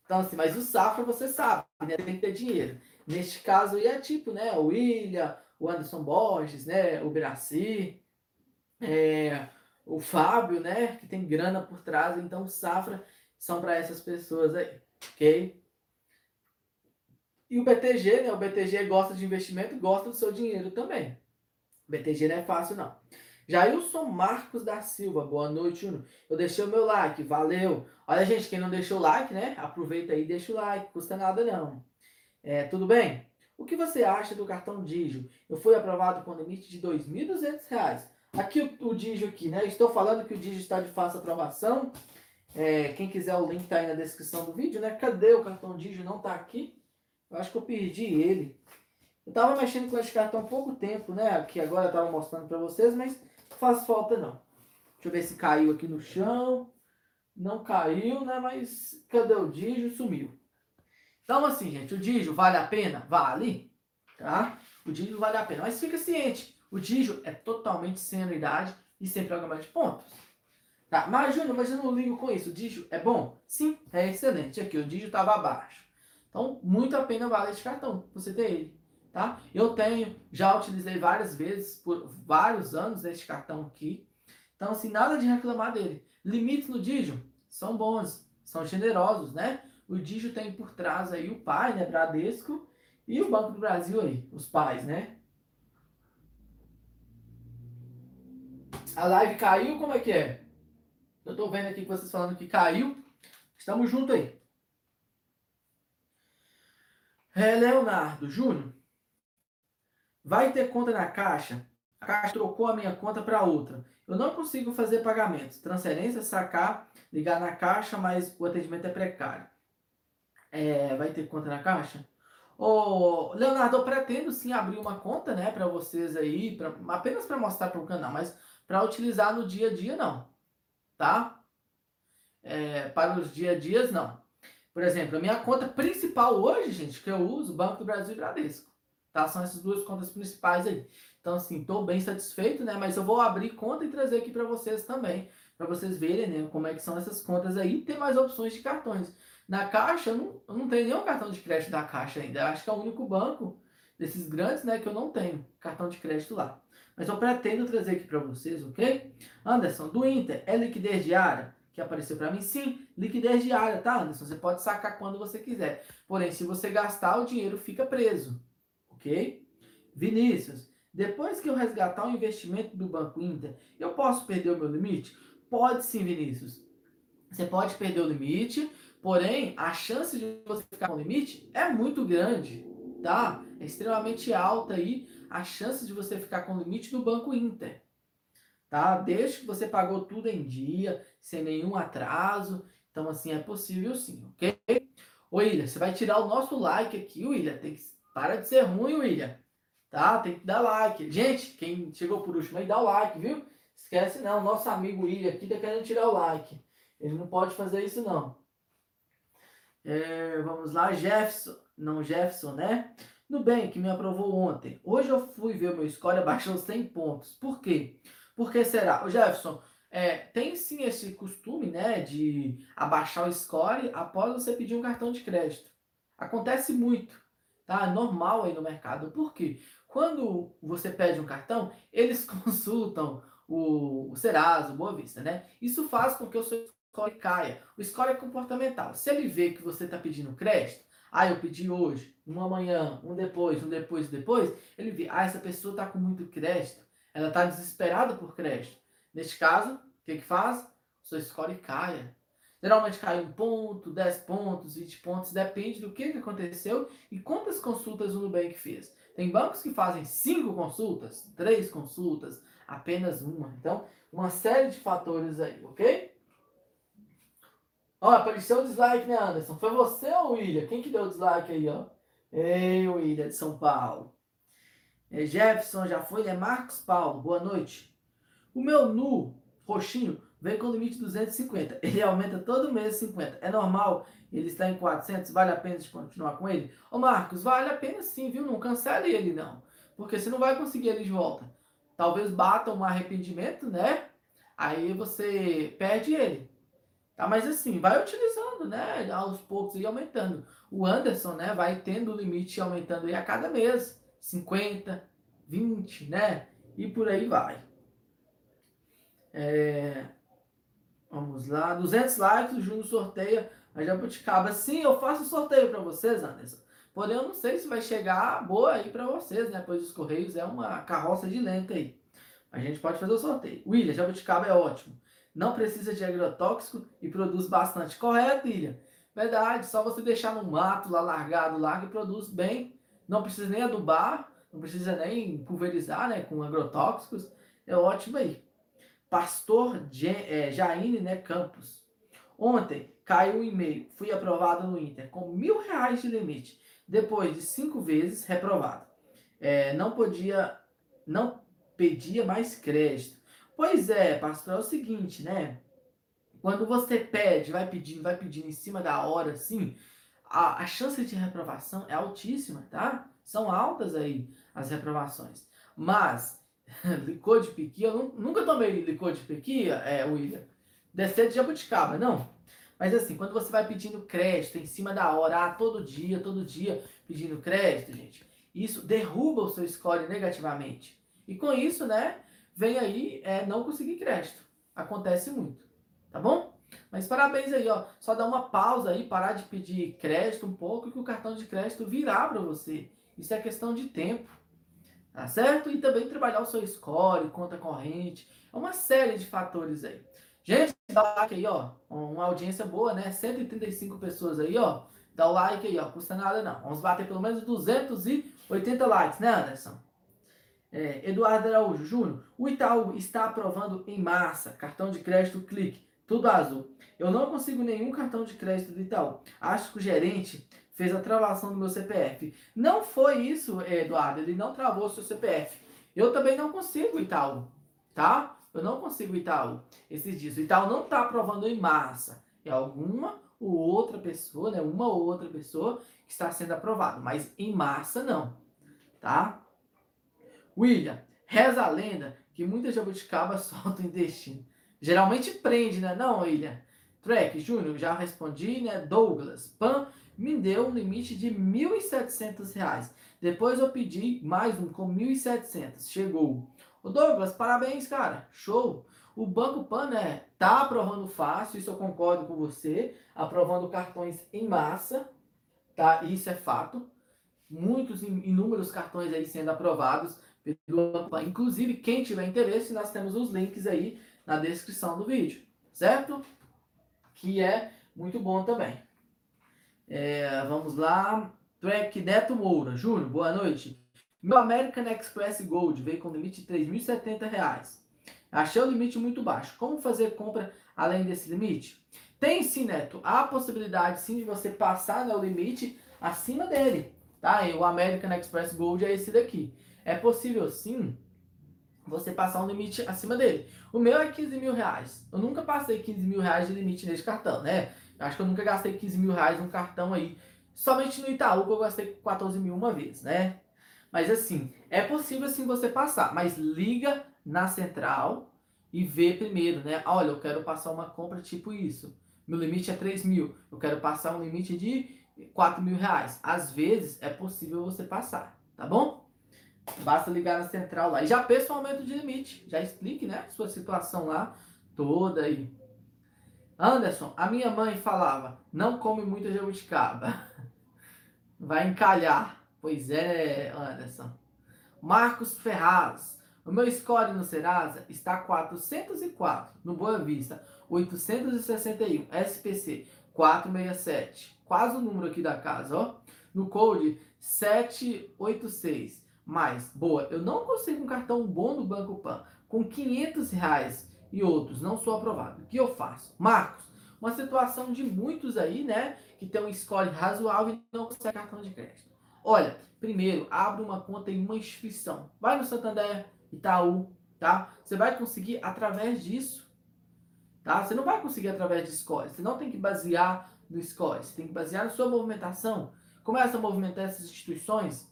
Então, assim, mas o Safra você sabe, né? Tem que ter dinheiro. Neste caso aí é tipo, né? O William, o Anderson Borges, né? O Biraci, é, o Fábio, né? Que tem grana por trás. Então, safra são para essas pessoas aí, ok? E o BTG, né? O BTG gosta de investimento, gosta do seu dinheiro também. O BTG não é fácil, não. Jailson Marcos da Silva, boa noite, Uno. Eu deixei o meu like, valeu. Olha, gente, quem não deixou o like, né? Aproveita aí e deixa o like, custa nada não. É, tudo bem? O que você acha do cartão Digio? Eu fui aprovado com limite de R$ 2.200. Aqui o, o Digio aqui, né? Estou falando que o Digio está de fácil aprovação. É, quem quiser o link está aí na descrição do vídeo, né? Cadê o cartão Digio? Não está aqui. Eu acho que eu perdi ele. Eu estava mexendo com esse cartão há pouco tempo, né? Que agora eu estava mostrando para vocês, mas não faz falta não. Deixa eu ver se caiu aqui no chão. Não caiu, né? Mas cadê o Digio? Sumiu. Então, assim, gente, o Digio vale a pena? Vale, tá? O Digio vale a pena. Mas fica ciente, o Digio é totalmente sem anuidade e sem programa de pontos. Tá? Mas, Júnior, mas eu não ligo com isso. O Digio é bom? Sim, é excelente. Aqui, o Digio estava abaixo. Então, muito a pena vale esse cartão, você ter ele. Tá? Eu tenho, já utilizei várias vezes, por vários anos, esse cartão aqui. Então, assim, nada de reclamar dele. Limites no Digio são bons, são generosos, né? O Digio tem por trás aí o pai, né, Bradesco, e o Banco do Brasil aí, os pais, né? A live caiu, como é que é? Eu tô vendo aqui que vocês falando que caiu. Estamos juntos aí. É, Leonardo Júnior, vai ter conta na Caixa? A Caixa trocou a minha conta para outra. Eu não consigo fazer pagamentos, transferência, sacar, ligar na Caixa, mas o atendimento é precário. É, vai ter conta na Caixa? Ô, Leonardo, eu pretendo sim abrir uma conta, né, para vocês aí, pra, apenas para mostrar para o canal, mas para utilizar no dia a dia não, tá? É, para os dia a dias não. Por exemplo, a minha conta principal hoje, gente, que eu uso, Banco do Brasil e Bradesco. Tá? São essas duas contas principais aí. Então, assim, estou bem satisfeito, né? Mas eu vou abrir conta e trazer aqui para vocês também, para vocês verem, né, como é que são essas contas aí. Tem mais opções de cartões. Na Caixa, eu não, eu não tenho nenhum cartão de crédito da Caixa ainda. Eu acho que é o único banco desses grandes, né, que eu não tenho cartão de crédito lá. Mas eu pretendo trazer aqui para vocês, ok? Anderson, do Inter, é liquidez diária? Que apareceu para mim, sim, liquidez diária, tá, Anderson? Você pode sacar quando você quiser. Porém, se você gastar, o dinheiro fica preso, ok? Vinícius, depois que eu resgatar o investimento do Banco Inter, eu posso perder o meu limite? Pode sim, Vinícius. Você pode perder o limite, porém, a chance de você ficar com o limite é muito grande, tá? É extremamente alta aí a chance de você ficar com o limite do Banco Inter tá? Desde que você pagou tudo em dia, sem nenhum atraso. Então, assim, é possível sim, ok? Ô, William, você vai tirar o nosso like aqui, William. Tem que... Para de ser ruim, William. Tá? Tem que dar like. Gente, quem chegou por último aí, dá o like, viu? Esquece não, nosso amigo William aqui tá querendo tirar o like. Ele não pode fazer isso, não. É, vamos lá, Jefferson. Não, Jefferson, né? Nubank me aprovou ontem. Hoje eu fui ver meu score, abaixou 100 pontos. Por quê? Por que será? O Jefferson, é, tem sim esse costume né, de abaixar o score após você pedir um cartão de crédito. Acontece muito, tá? É normal aí no mercado. Por quê? Quando você pede um cartão, eles consultam o, o Serasa, o Boa Vista, né? Isso faz com que o seu score caia. O score é comportamental. Se ele vê que você está pedindo crédito, ah, eu pedi hoje, um amanhã, um depois, um depois, depois, ele vê, ah, essa pessoa está com muito crédito, ela está desesperada por crédito. Neste caso, o que, que faz? Seu score caia. Geralmente cai um ponto, 10 pontos, 20 pontos, depende do que, que aconteceu e quantas consultas o Nubank fez. Tem bancos que fazem 5 consultas, 3 consultas, apenas uma. Então, uma série de fatores aí, ok? Ó, apareceu o dislike, né, Anderson? Foi você ou o William? Quem que deu o dislike aí, ó? Ei, William de São Paulo. É Jefferson já foi, é Marcos Paulo, boa noite. O meu nu roxinho vem com limite 250. Ele aumenta todo mês 50. É normal ele está em 400? Vale a pena de continuar com ele? Ô Marcos, vale a pena sim, viu? Não cancele ele não. Porque você não vai conseguir ele de volta. Talvez bata um arrependimento, né? Aí você perde ele. Tá? Mas assim, vai utilizando, né? Aos poucos e aumentando. O Anderson, né? Vai tendo o limite aumentando aí a cada mês. 50, 20, né? E por aí vai. É... Vamos lá. 200 likes, o Júnior sorteia a jabuticaba. Sim, eu faço sorteio para vocês, Anderson. Porém, eu não sei se vai chegar boa aí para vocês, né? Pois os Correios é uma carroça de lenta aí. A gente pode fazer o sorteio. William, jabuticaba é ótimo não precisa de agrotóxico e produz bastante. Correto, Ilha? Verdade, só você deixar no mato lá largado lá que produz bem. Não precisa nem adubar, não precisa nem pulverizar né, com agrotóxicos. É ótimo aí. Pastor é, Jaine né, Campos. Ontem caiu um e-mail, fui aprovado no Inter com mil reais de limite. Depois de cinco vezes reprovado. É, não podia, não pedia mais crédito. Pois é, pastor, é o seguinte, né? Quando você pede, vai pedindo, vai pedindo em cima da hora, assim, a, a chance de reprovação é altíssima, tá? São altas aí as reprovações. Mas, licor de piqui, eu nunca tomei licor de piqui, é, William. Descer de jabuticaba, não. Mas assim, quando você vai pedindo crédito em cima da hora, ah, todo dia, todo dia pedindo crédito, gente, isso derruba o seu score negativamente. E com isso, né, vem aí é, não conseguir crédito. Acontece muito, tá bom? Mas parabéns aí, ó. Só dá uma pausa aí, parar de pedir crédito um pouco que o cartão de crédito virá para você. Isso é questão de tempo, tá certo? E também trabalhar o seu score, conta corrente, é uma série de fatores aí. Gente, dá like aí, ó. Uma audiência boa, né? 135 pessoas aí, ó. Dá o like aí, ó. Custa nada não. Vamos bater pelo menos 280 likes, né, Anderson? É, Eduardo Araújo Júnior, o Itaú está aprovando em massa cartão de crédito clique, tudo azul. Eu não consigo nenhum cartão de crédito do Itaú. Acho que o gerente fez a travação do meu CPF. Não foi isso, Eduardo, ele não travou o seu CPF. Eu também não consigo Itaú, tá? Eu não consigo Itaú esses dias. O Itaú não está aprovando em massa. É alguma ou outra pessoa, né? Uma ou outra pessoa que está sendo aprovado, mas em massa não, tá? William, reza a lenda que muita jabuticaba solta o intestino. Geralmente prende, né? Não, William. Trek, Júnior, já respondi, né? Douglas, Pan me deu um limite de R$ 1.700. Depois eu pedi mais um com 1.700. Chegou. O Douglas, parabéns, cara. Show. O Banco Pan, né, tá aprovando fácil, isso eu concordo com você, aprovando cartões em massa, tá? Isso é fato. Muitos, inúmeros cartões aí sendo aprovados Inclusive, quem tiver interesse, nós temos os links aí na descrição do vídeo, certo? Que é muito bom também. É, vamos lá. Track Neto Moura. Júnior, boa noite. Meu American Express Gold veio com limite de R$ 3.070. Achei o limite muito baixo. Como fazer compra além desse limite? Tem sim, Neto. Há a possibilidade sim de você passar no limite acima dele. Tá? E o American Express Gold é esse daqui. É possível sim você passar um limite acima dele. O meu é 15 mil reais. Eu nunca passei 15 mil reais de limite nesse cartão, né? Acho que eu nunca gastei 15 mil reais num cartão aí. Somente no Itaú que eu gastei 14 mil uma vez, né? Mas assim, é possível sim você passar. Mas liga na central e vê primeiro, né? Olha, eu quero passar uma compra tipo isso. Meu limite é 3 mil. Eu quero passar um limite de 4 mil reais. Às vezes é possível você passar, tá bom? Basta ligar na central lá. E já peça um aumento de limite. Já explique, né? Sua situação lá toda aí. Anderson, a minha mãe falava, não come muita jabuticaba. Vai encalhar. Pois é, Anderson. Marcos Ferraz. O meu score no Serasa está 404. No Boa Vista, 861. SPC, 467. Quase o número aqui da casa, ó. No Code, 786. Mas, boa, eu não consigo um cartão bom do Banco Pan com 500 reais e outros, não sou aprovado. O que eu faço? Marcos, uma situação de muitos aí, né, que tem um score razoável e não consegue cartão de crédito. Olha, primeiro, abre uma conta em uma instituição. Vai no Santander, Itaú, tá? Você vai conseguir através disso, tá? Você não vai conseguir através de score. Você não tem que basear no score. Você tem que basear na sua movimentação. Começa a movimentar essas instituições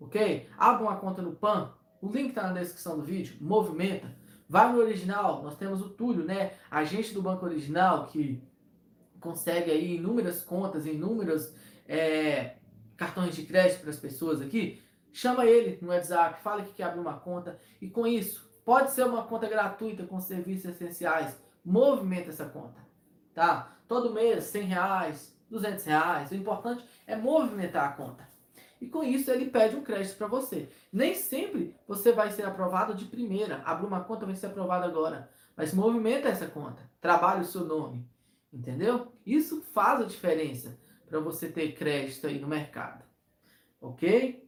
ok? Abra uma conta no PAN, o link está na descrição do vídeo, movimenta. Vai no original, nós temos o Túlio, né? Agente do Banco Original, que consegue aí inúmeras contas, inúmeros é, cartões de crédito para as pessoas aqui, chama ele no WhatsApp, fala que quer abrir uma conta e com isso, pode ser uma conta gratuita com serviços essenciais, movimenta essa conta, tá? Todo mês, 100 reais, 200 reais, o importante é movimentar a conta. E com isso ele pede um crédito para você. Nem sempre você vai ser aprovado de primeira. Abre uma conta, vai ser aprovado agora. Mas movimenta essa conta. Trabalhe o seu nome. Entendeu? Isso faz a diferença para você ter crédito aí no mercado. Ok?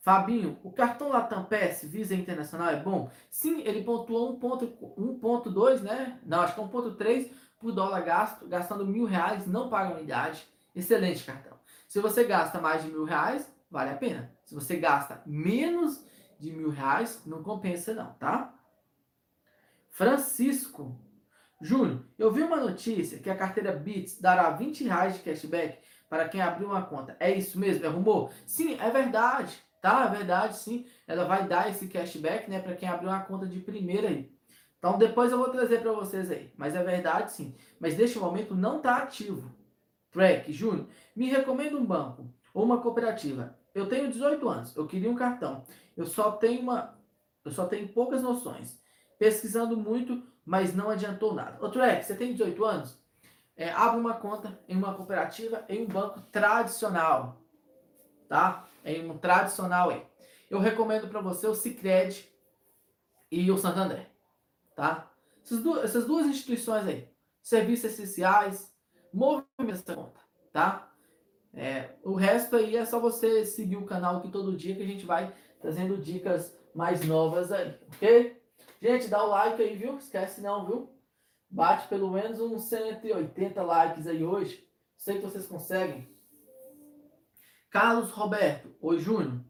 Fabinho, o cartão Latam PES Visa Internacional é bom? Sim, ele pontuou 1.2, né? Não, acho que é 1.3 por dólar gasto, gastando mil reais, não paga unidade. Excelente cartão. Se você gasta mais de mil reais, vale a pena. Se você gasta menos de mil reais, não compensa não, tá? Francisco. Júnior, eu vi uma notícia que a carteira Bits dará 20 reais de cashback para quem abrir uma conta. É isso mesmo? É rumor? Sim, é verdade. Tá? É verdade, sim. Ela vai dar esse cashback né, para quem abrir uma conta de primeira aí. Então depois eu vou trazer para vocês aí. Mas é verdade, sim. Mas neste momento não está ativo. Track, Júnior, me recomenda um banco ou uma cooperativa. Eu tenho 18 anos, eu queria um cartão. Eu só tenho uma, eu só tenho poucas noções. Pesquisando muito, mas não adiantou nada. Outro é, você tem 18 anos? É, abre uma conta em uma cooperativa, em um banco tradicional, tá? Em um tradicional aí. Eu recomendo para você o Sicredi e o Santander, tá? Essas duas, essas duas instituições aí, serviços essenciais, movimenta essa conta, tá? É, o resto aí é só você seguir o canal aqui todo dia que a gente vai trazendo dicas mais novas aí, ok? Gente, dá o like aí, viu? Esquece não, viu? Bate pelo menos uns 180 likes aí hoje. Sei que vocês conseguem. Carlos Roberto. Oi, Júnior.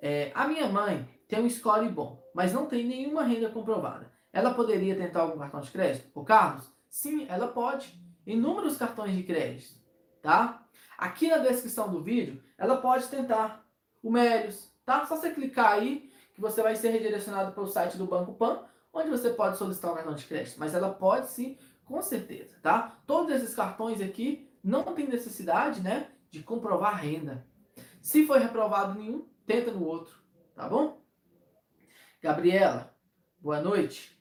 É, a minha mãe tem um score bom, mas não tem nenhuma renda comprovada. Ela poderia tentar algum cartão de crédito? O Carlos? Sim, ela pode. Inúmeros cartões de crédito, tá? Aqui na descrição do vídeo, ela pode tentar o Melios, tá? Só você clicar aí que você vai ser redirecionado para o site do Banco Pan onde você pode solicitar um cartão de crédito, mas ela pode sim, com certeza, tá? Todos esses cartões aqui não tem necessidade, né, de comprovar renda. Se foi reprovado nenhum, tenta no outro, tá bom? Gabriela, boa noite.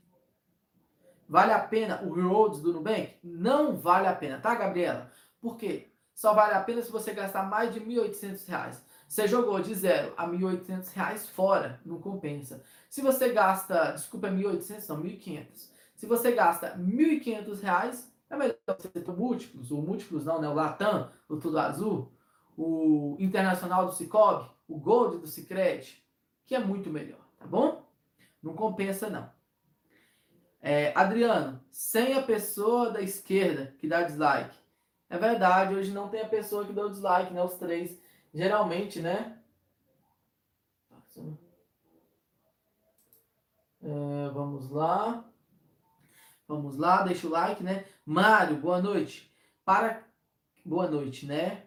Vale a pena o Rewards do Nubank? Não vale a pena, tá, Gabriela? Por quê? Só vale a pena se você gastar mais de R$ 1.800. Você jogou de zero a R$ 1.800 fora, não compensa. Se você gasta, desculpa, é 1.800, não, 1.500. Se você gasta 1.500 reais, é melhor você ter múltiplos, ou múltiplos não, né? O Latam, o Tudo Azul, o Internacional do Cicobi, o Gold do Cicred, que é muito melhor, tá bom? Não compensa, não. É, Adriano, sem a pessoa da esquerda que dá dislike. É verdade, hoje não tem a pessoa que deu dislike, né? Os três. Geralmente, né? É, vamos lá. Vamos lá, deixa o like, né? Mário, boa noite. Para. Boa noite, né?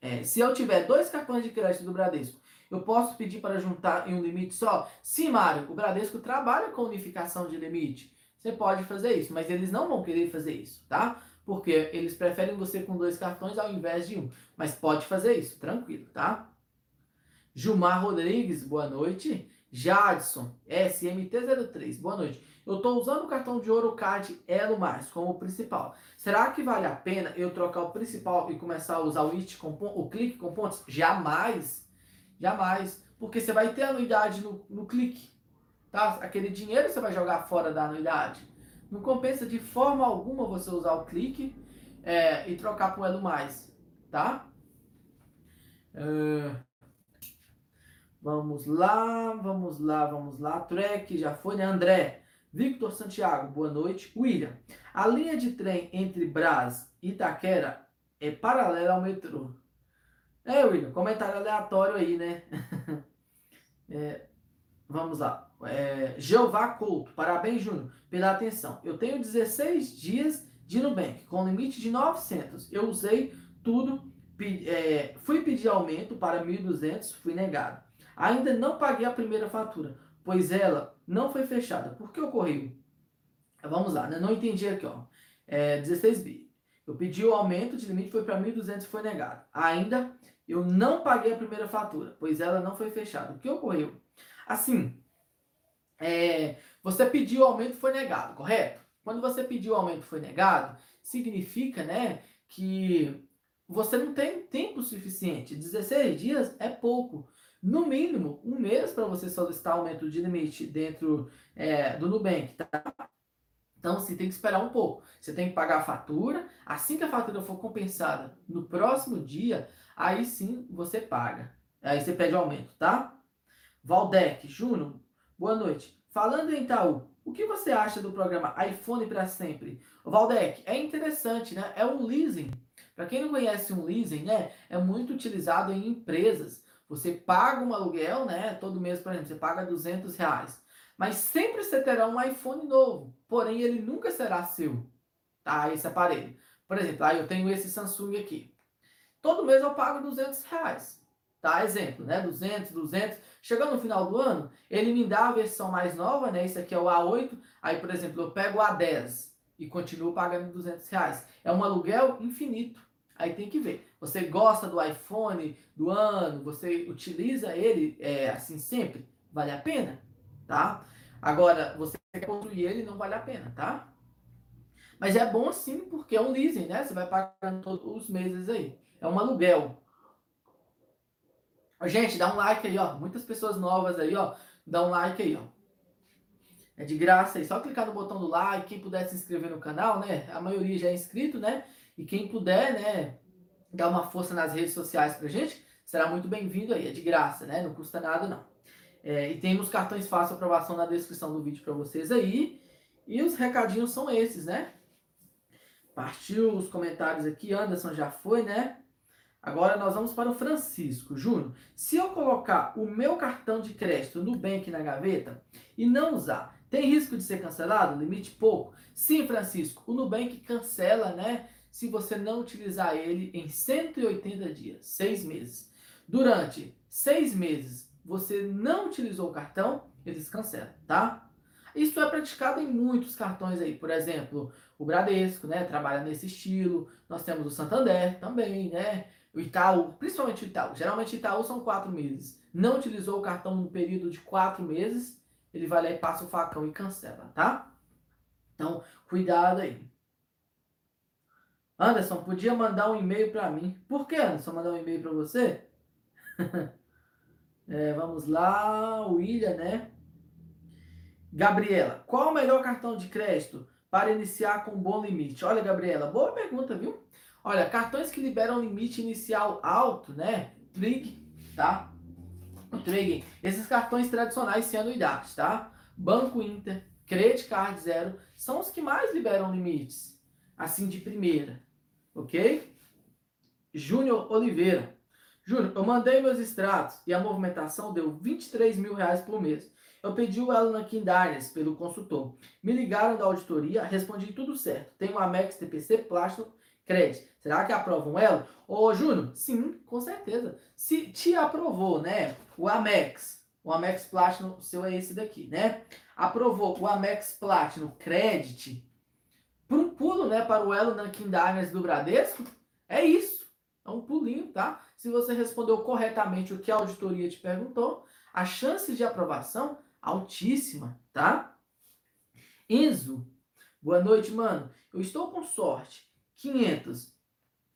É, se eu tiver dois cartões de crédito do Bradesco, eu posso pedir para juntar em um limite só? Sim, Mário, o Bradesco trabalha com unificação de limite. Você pode fazer isso, mas eles não vão querer fazer isso, tá? Porque eles preferem você com dois cartões ao invés de um. Mas pode fazer isso, tranquilo, tá? Gilmar Rodrigues, boa noite. Jadson, SMT03, boa noite. Eu estou usando o cartão de ouro card Elo Mais como principal. Será que vale a pena eu trocar o principal e começar a usar o, it com, o clique com pontos? Jamais. Jamais. Porque você vai ter anuidade no, no clique. Tá? Aquele dinheiro você vai jogar fora da anuidade. Não compensa de forma alguma você usar o clique é, e trocar o Elo Mais. Tá? Uh, Vamos lá, vamos lá, vamos lá. Trek já foi, né? André. Victor Santiago, boa noite. William, a linha de trem entre Brás e Itaquera é paralela ao metrô. É, William, comentário aleatório aí, né? é, vamos lá. É, Jeová Couto, parabéns, Júnior, pela atenção. Eu tenho 16 dias de Nubank, com limite de 900. Eu usei tudo, é, fui pedir aumento para 1.200, fui negado. Ainda não paguei a primeira fatura, pois ela não foi fechada. Por que ocorreu? Vamos lá, né? não entendi aqui, ó. É, 16 bi. Eu pedi o aumento de limite, foi para 1.200 e foi negado. Ainda eu não paguei a primeira fatura, pois ela não foi fechada. O que ocorreu? Assim, é, você pediu o aumento foi negado, correto? Quando você pediu o aumento foi negado, significa, né, que você não tem tempo suficiente. 16 dias é pouco. No mínimo, um mês para você solicitar aumento de limite dentro é, do Nubank, tá? Então, você tem que esperar um pouco. Você tem que pagar a fatura. Assim que a fatura for compensada no próximo dia, aí sim você paga. Aí você pede aumento, tá? Valdec, Júnior, boa noite. Falando em Itaú, o que você acha do programa iPhone para sempre? Valdec, é interessante, né? É um leasing. Para quem não conhece um leasing, né? É muito utilizado em empresas. Você paga um aluguel, né? Todo mês, por exemplo, você paga 200 reais. Mas sempre você terá um iPhone novo. Porém, ele nunca será seu, tá? Esse aparelho. Por exemplo, aí eu tenho esse Samsung aqui. Todo mês eu pago 200 reais. Tá? Exemplo, né? 200, 200. Chegando no final do ano, ele me dá a versão mais nova, né? Isso aqui é o A8. Aí, por exemplo, eu pego o A10 e continuo pagando 200 reais. É um aluguel infinito. Aí tem que ver. Você gosta do iPhone do ano? Você utiliza ele é, assim sempre? Vale a pena? Tá? Agora, você quer construir ele, não vale a pena, tá? Mas é bom sim, porque é um leasing, né? Você vai pagando todos os meses aí. É um aluguel. Gente, dá um like aí, ó. Muitas pessoas novas aí, ó. Dá um like aí, ó. É de graça aí. Só clicar no botão do like. Quem puder se inscrever no canal, né? A maioria já é inscrito, né? E quem puder, né? Dar uma força nas redes sociais pra gente, será muito bem-vindo aí. É de graça, né? Não custa nada, não. É, e temos cartões fácil aprovação na descrição do vídeo para vocês aí. E os recadinhos são esses, né? Partiu os comentários aqui. Anderson já foi, né? Agora nós vamos para o Francisco. Júnior, se eu colocar o meu cartão de crédito no Bank na gaveta e não usar, tem risco de ser cancelado? Limite pouco? Sim, Francisco, o Nubank cancela, né? Se você não utilizar ele em 180 dias, seis meses. Durante seis meses você não utilizou o cartão, eles cancelam, tá? Isso é praticado em muitos cartões aí. Por exemplo, o Bradesco, né? Trabalha nesse estilo. Nós temos o Santander também, né? O Itaú, principalmente o Itaú, geralmente o Itaú são quatro meses. Não utilizou o cartão no período de quatro meses, ele vai lá e passa o facão e cancela, tá? Então, cuidado aí. Anderson, podia mandar um e-mail para mim. Por que, Anderson, mandar um e-mail para você? é, vamos lá, William, né? Gabriela, qual o melhor cartão de crédito para iniciar com bom limite? Olha, Gabriela, boa pergunta, viu? Olha, cartões que liberam limite inicial alto, né? Trig, tá? Trig. Esses cartões tradicionais sem anuidade, tá? Banco Inter, Credit Card Zero, são os que mais liberam limites, assim de primeira, ok? Júnior Oliveira. Júnior, eu mandei meus extratos e a movimentação deu 23 mil reais por mês. Eu pedi o na Kindarias pelo consultor. Me ligaram da auditoria, respondi tudo certo. Tenho Amex TPC Plástico crédito. Será que aprova um elo? Ô, Júnior, sim, com certeza. Se te aprovou, né, o Amex, o Amex Platinum, o seu é esse daqui, né? Aprovou o Amex Platinum Credit por um pulo, né, para o elo na Kindiners do Bradesco, é isso. É um pulinho, tá? Se você respondeu corretamente o que a auditoria te perguntou, a chance de aprovação altíssima, tá? Enzo, boa noite, mano. Eu estou com sorte 500.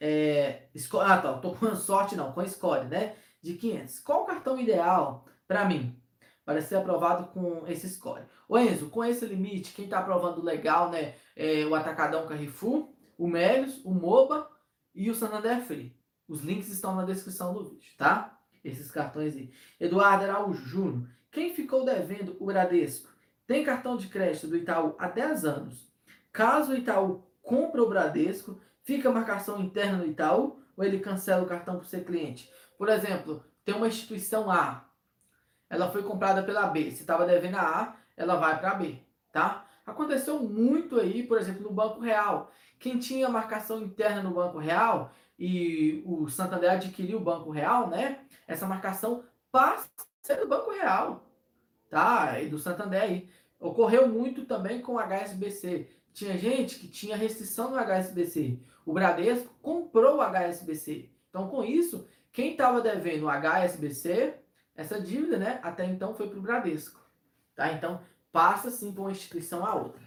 É, ah, tá. Tô com sorte não, com score, né? De 500. Qual o cartão ideal para mim? Para ser aprovado com esse score. O Enzo, com esse limite, quem está aprovando legal, né? É o Atacadão Carrefour, o Melios, o Moba e o Santander Free. Os links estão na descrição do vídeo, tá? Esses cartões aí. Eduardo Araújo Júnior. Quem ficou devendo o Bradesco tem cartão de crédito do Itaú há 10 anos. Caso o Itaú compra o Bradesco, fica a marcação interna no Itaú ou ele cancela o cartão para ser cliente? Por exemplo, tem uma instituição A, ela foi comprada pela B. Se estava devendo a A, ela vai para a B, tá? Aconteceu muito aí, por exemplo, no Banco Real. Quem tinha marcação interna no Banco Real e o Santander adquiriu o Banco Real, né? Essa marcação passa do Banco Real, tá? E do Santander aí. Ocorreu muito também com o HSBC. Tinha gente que tinha restrição no HSBC. O Bradesco comprou o HSBC. Então, com isso, quem estava devendo o HSBC, essa dívida, né, até então foi para o Bradesco. Tá? Então, passa sim para uma instituição a outra.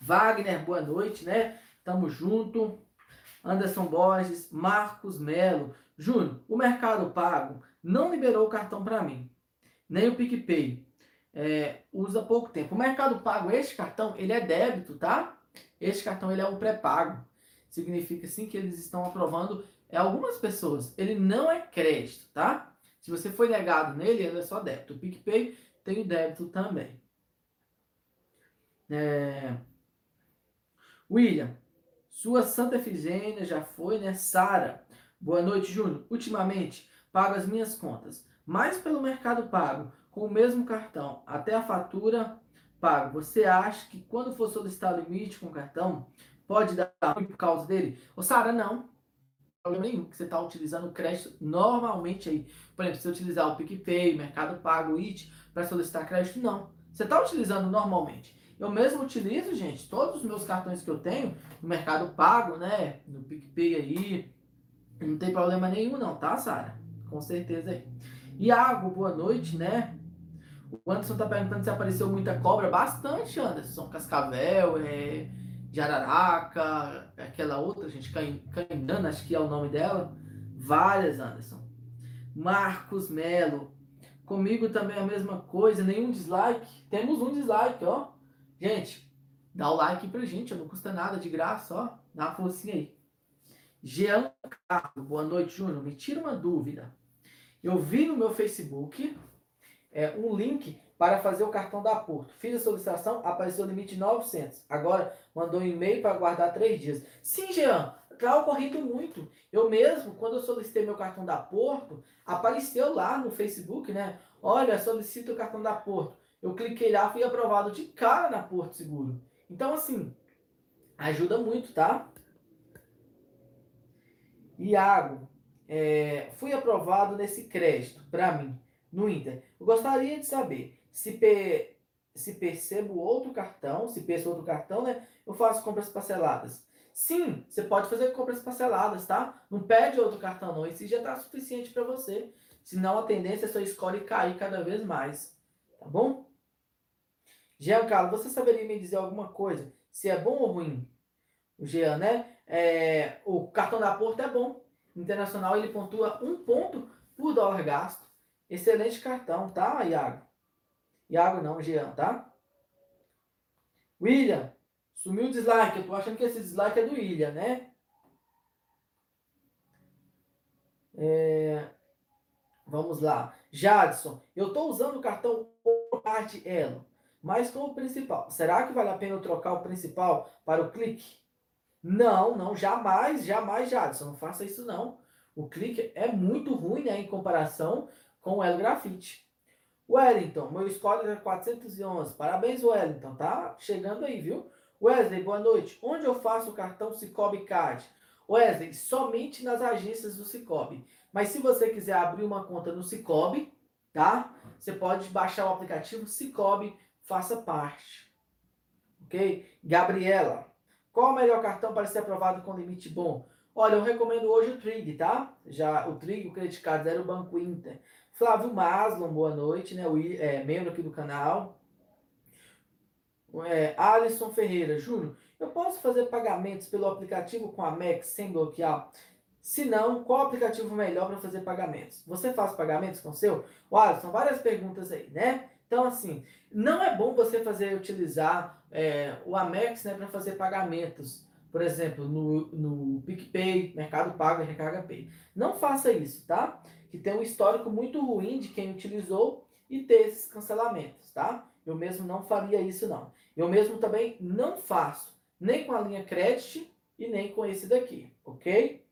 Wagner, boa noite, né? Tamo junto. Anderson Borges, Marcos Melo. Júnior, o Mercado Pago não liberou o cartão para mim. Nem o PicPay. É, usa pouco tempo. O Mercado Pago, este cartão, ele é débito, tá? Este cartão, ele é um pré-pago. Significa, sim, que eles estão aprovando é, algumas pessoas. Ele não é crédito, tá? Se você foi negado nele, ele é só débito. O PicPay tem o débito também. É... William, sua Santa Efigênia já foi, né? Sara, boa noite, Júnior. Ultimamente, pago as minhas contas, mais pelo Mercado Pago, com o mesmo cartão, até a fatura pago. Você acha que quando for solicitar limite com o cartão, pode dar ruim por causa dele? Ô, Sara, não. Problema nenhum, que você está utilizando o crédito normalmente aí. Por exemplo, se você utilizar o PicPay, Mercado Pago, IT, para solicitar crédito, não. Você está utilizando normalmente. Eu mesmo utilizo, gente, todos os meus cartões que eu tenho no Mercado Pago, né? No PicPay aí. Não tem problema nenhum, não, tá, Sara? Com certeza aí. Iago, boa noite, né? O Anderson tá perguntando se apareceu muita cobra. Bastante, Anderson. Cascavel, é, Jararaca, aquela outra, gente, Cainana, acho que é o nome dela. Várias, Anderson. Marcos Melo. Comigo também a mesma coisa, nenhum dislike. Temos um dislike, ó. Gente, dá o like pra gente, não custa nada, de graça, ó. Dá uma forcinha aí. Jean Carlos, boa noite, Júnior. Me tira uma dúvida. Eu vi no meu Facebook é, um link para fazer o cartão da Porto. Fiz a solicitação, apareceu o limite de 900. Agora mandou um e-mail para guardar três dias. Sim, Jean, está ocorrendo muito. Eu mesmo, quando eu solicitei meu cartão da Porto, apareceu lá no Facebook, né? Olha, solicito o cartão da Porto. Eu cliquei lá, fui aprovado de cara na Porto Seguro. Então, assim, ajuda muito, tá? Iago, é, fui aprovado nesse crédito para mim, no Inter. Eu gostaria de saber se, pe, se percebo outro cartão, se percebo outro cartão, né? Eu faço compras parceladas. Sim, você pode fazer compras parceladas, tá? Não pede outro cartão, não. Esse já tá suficiente para você. Senão a tendência é só escolhe cair cada vez mais. Tá bom? Giancarlo, você saberia me dizer alguma coisa? Se é bom ou ruim? O Jean, né? É, o cartão da Porto é bom. Internacional ele pontua um ponto por dólar gasto. Excelente cartão, tá, Iago? Iago não, Jean, tá? William, sumiu o dislike. Eu tô achando que esse dislike é do William, né? É, vamos lá. Jadson, eu tô usando o cartão parte Elo mas com o principal. Será que vale a pena eu trocar o principal para o clique? Não, não, jamais, jamais, Jadson, não faça isso não. O clique é muito ruim né, em comparação com o Elo Grafite. Wellington, meu score é 411. Parabéns, Wellington, tá chegando aí, viu? Wesley, boa noite. Onde eu faço o cartão Cicobi Card? Wesley, somente nas agências do Cicobi. Mas se você quiser abrir uma conta no Cicobi, tá? Você pode baixar o aplicativo Cicobi faça parte. Ok? Gabriela, qual o melhor cartão para ser aprovado com limite bom? Olha, eu recomendo hoje o Trig, tá? Já o Trig, o Credit Card era o Banco Inter. Flávio Maslon, boa noite, né? O, é, membro aqui do canal. É, Alisson Ferreira, Júnior, eu posso fazer pagamentos pelo aplicativo com a Max sem bloquear? Se não, qual aplicativo melhor para fazer pagamentos? Você faz pagamentos com o seu? O Alisson, várias perguntas aí, né? Então, assim, não é bom você fazer utilizar é, o Amex né, para fazer pagamentos, por exemplo, no, no PicPay, Mercado Pago e Recarga Pay. Não faça isso, tá? Que tem um histórico muito ruim de quem utilizou e ter esses cancelamentos, tá? Eu mesmo não faria isso, não. Eu mesmo também não faço, nem com a linha Credit e nem com esse daqui, ok?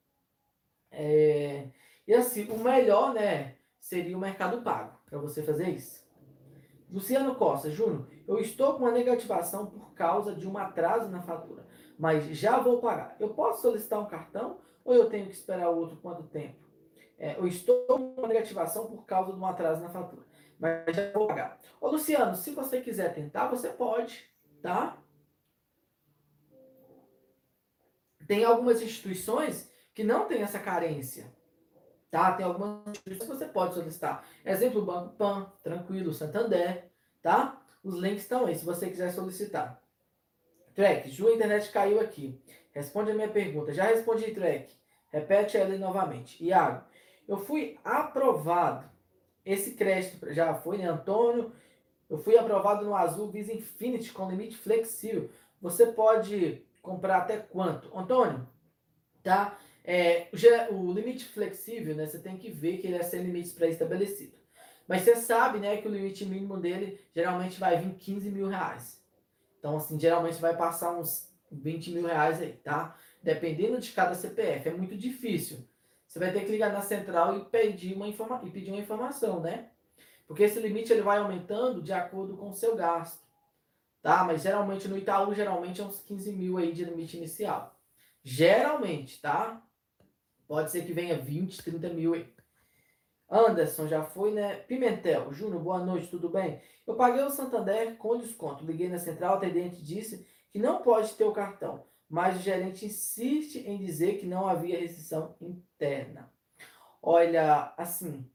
É... E assim, o melhor, né, seria o Mercado Pago, para você fazer isso. Luciano Costa, Júnior, eu estou com uma negativação por causa de um atraso na fatura, mas já vou pagar. Eu posso solicitar um cartão ou eu tenho que esperar outro quanto tempo? É, eu estou com negativação por causa de um atraso na fatura, mas já vou pagar. Ô, Luciano, se você quiser tentar, você pode, tá? Tem algumas instituições que não têm essa carência, tá? Tem algumas instituições que você pode solicitar. Exemplo, Banco Pan, Tranquilo, Santander, tá? Os links estão aí, se você quiser solicitar. Trek, Ju, a internet caiu aqui. Responde a minha pergunta. Já respondi, Trek. Repete ela novamente. Iago, eu fui aprovado. Esse crédito já foi, né, Antônio? Eu fui aprovado no Azul Visa Infinity com limite flexível. Você pode comprar até quanto? Antônio, tá? É, o, limite flexível, né? Você tem que ver que ele é sem limites pré-estabelecido. Mas você sabe, né, que o limite mínimo dele geralmente vai vir 15 mil reais. Então, assim, geralmente vai passar uns 20 mil reais aí, tá? Dependendo de cada CPF. É muito difícil. Você vai ter que ligar na central e pedir uma, informa e pedir uma informação, né? Porque esse limite ele vai aumentando de acordo com o seu gasto. Tá? Mas geralmente no Itaú, geralmente é uns 15 mil aí de limite inicial. Geralmente, tá? Pode ser que venha 20, 30 mil aí. Anderson já foi, né? Pimentel, Júnior, boa noite, tudo bem? Eu paguei o Santander com desconto. Liguei na central, o atendente disse que não pode ter o cartão, mas o gerente insiste em dizer que não havia restrição interna. Olha, assim,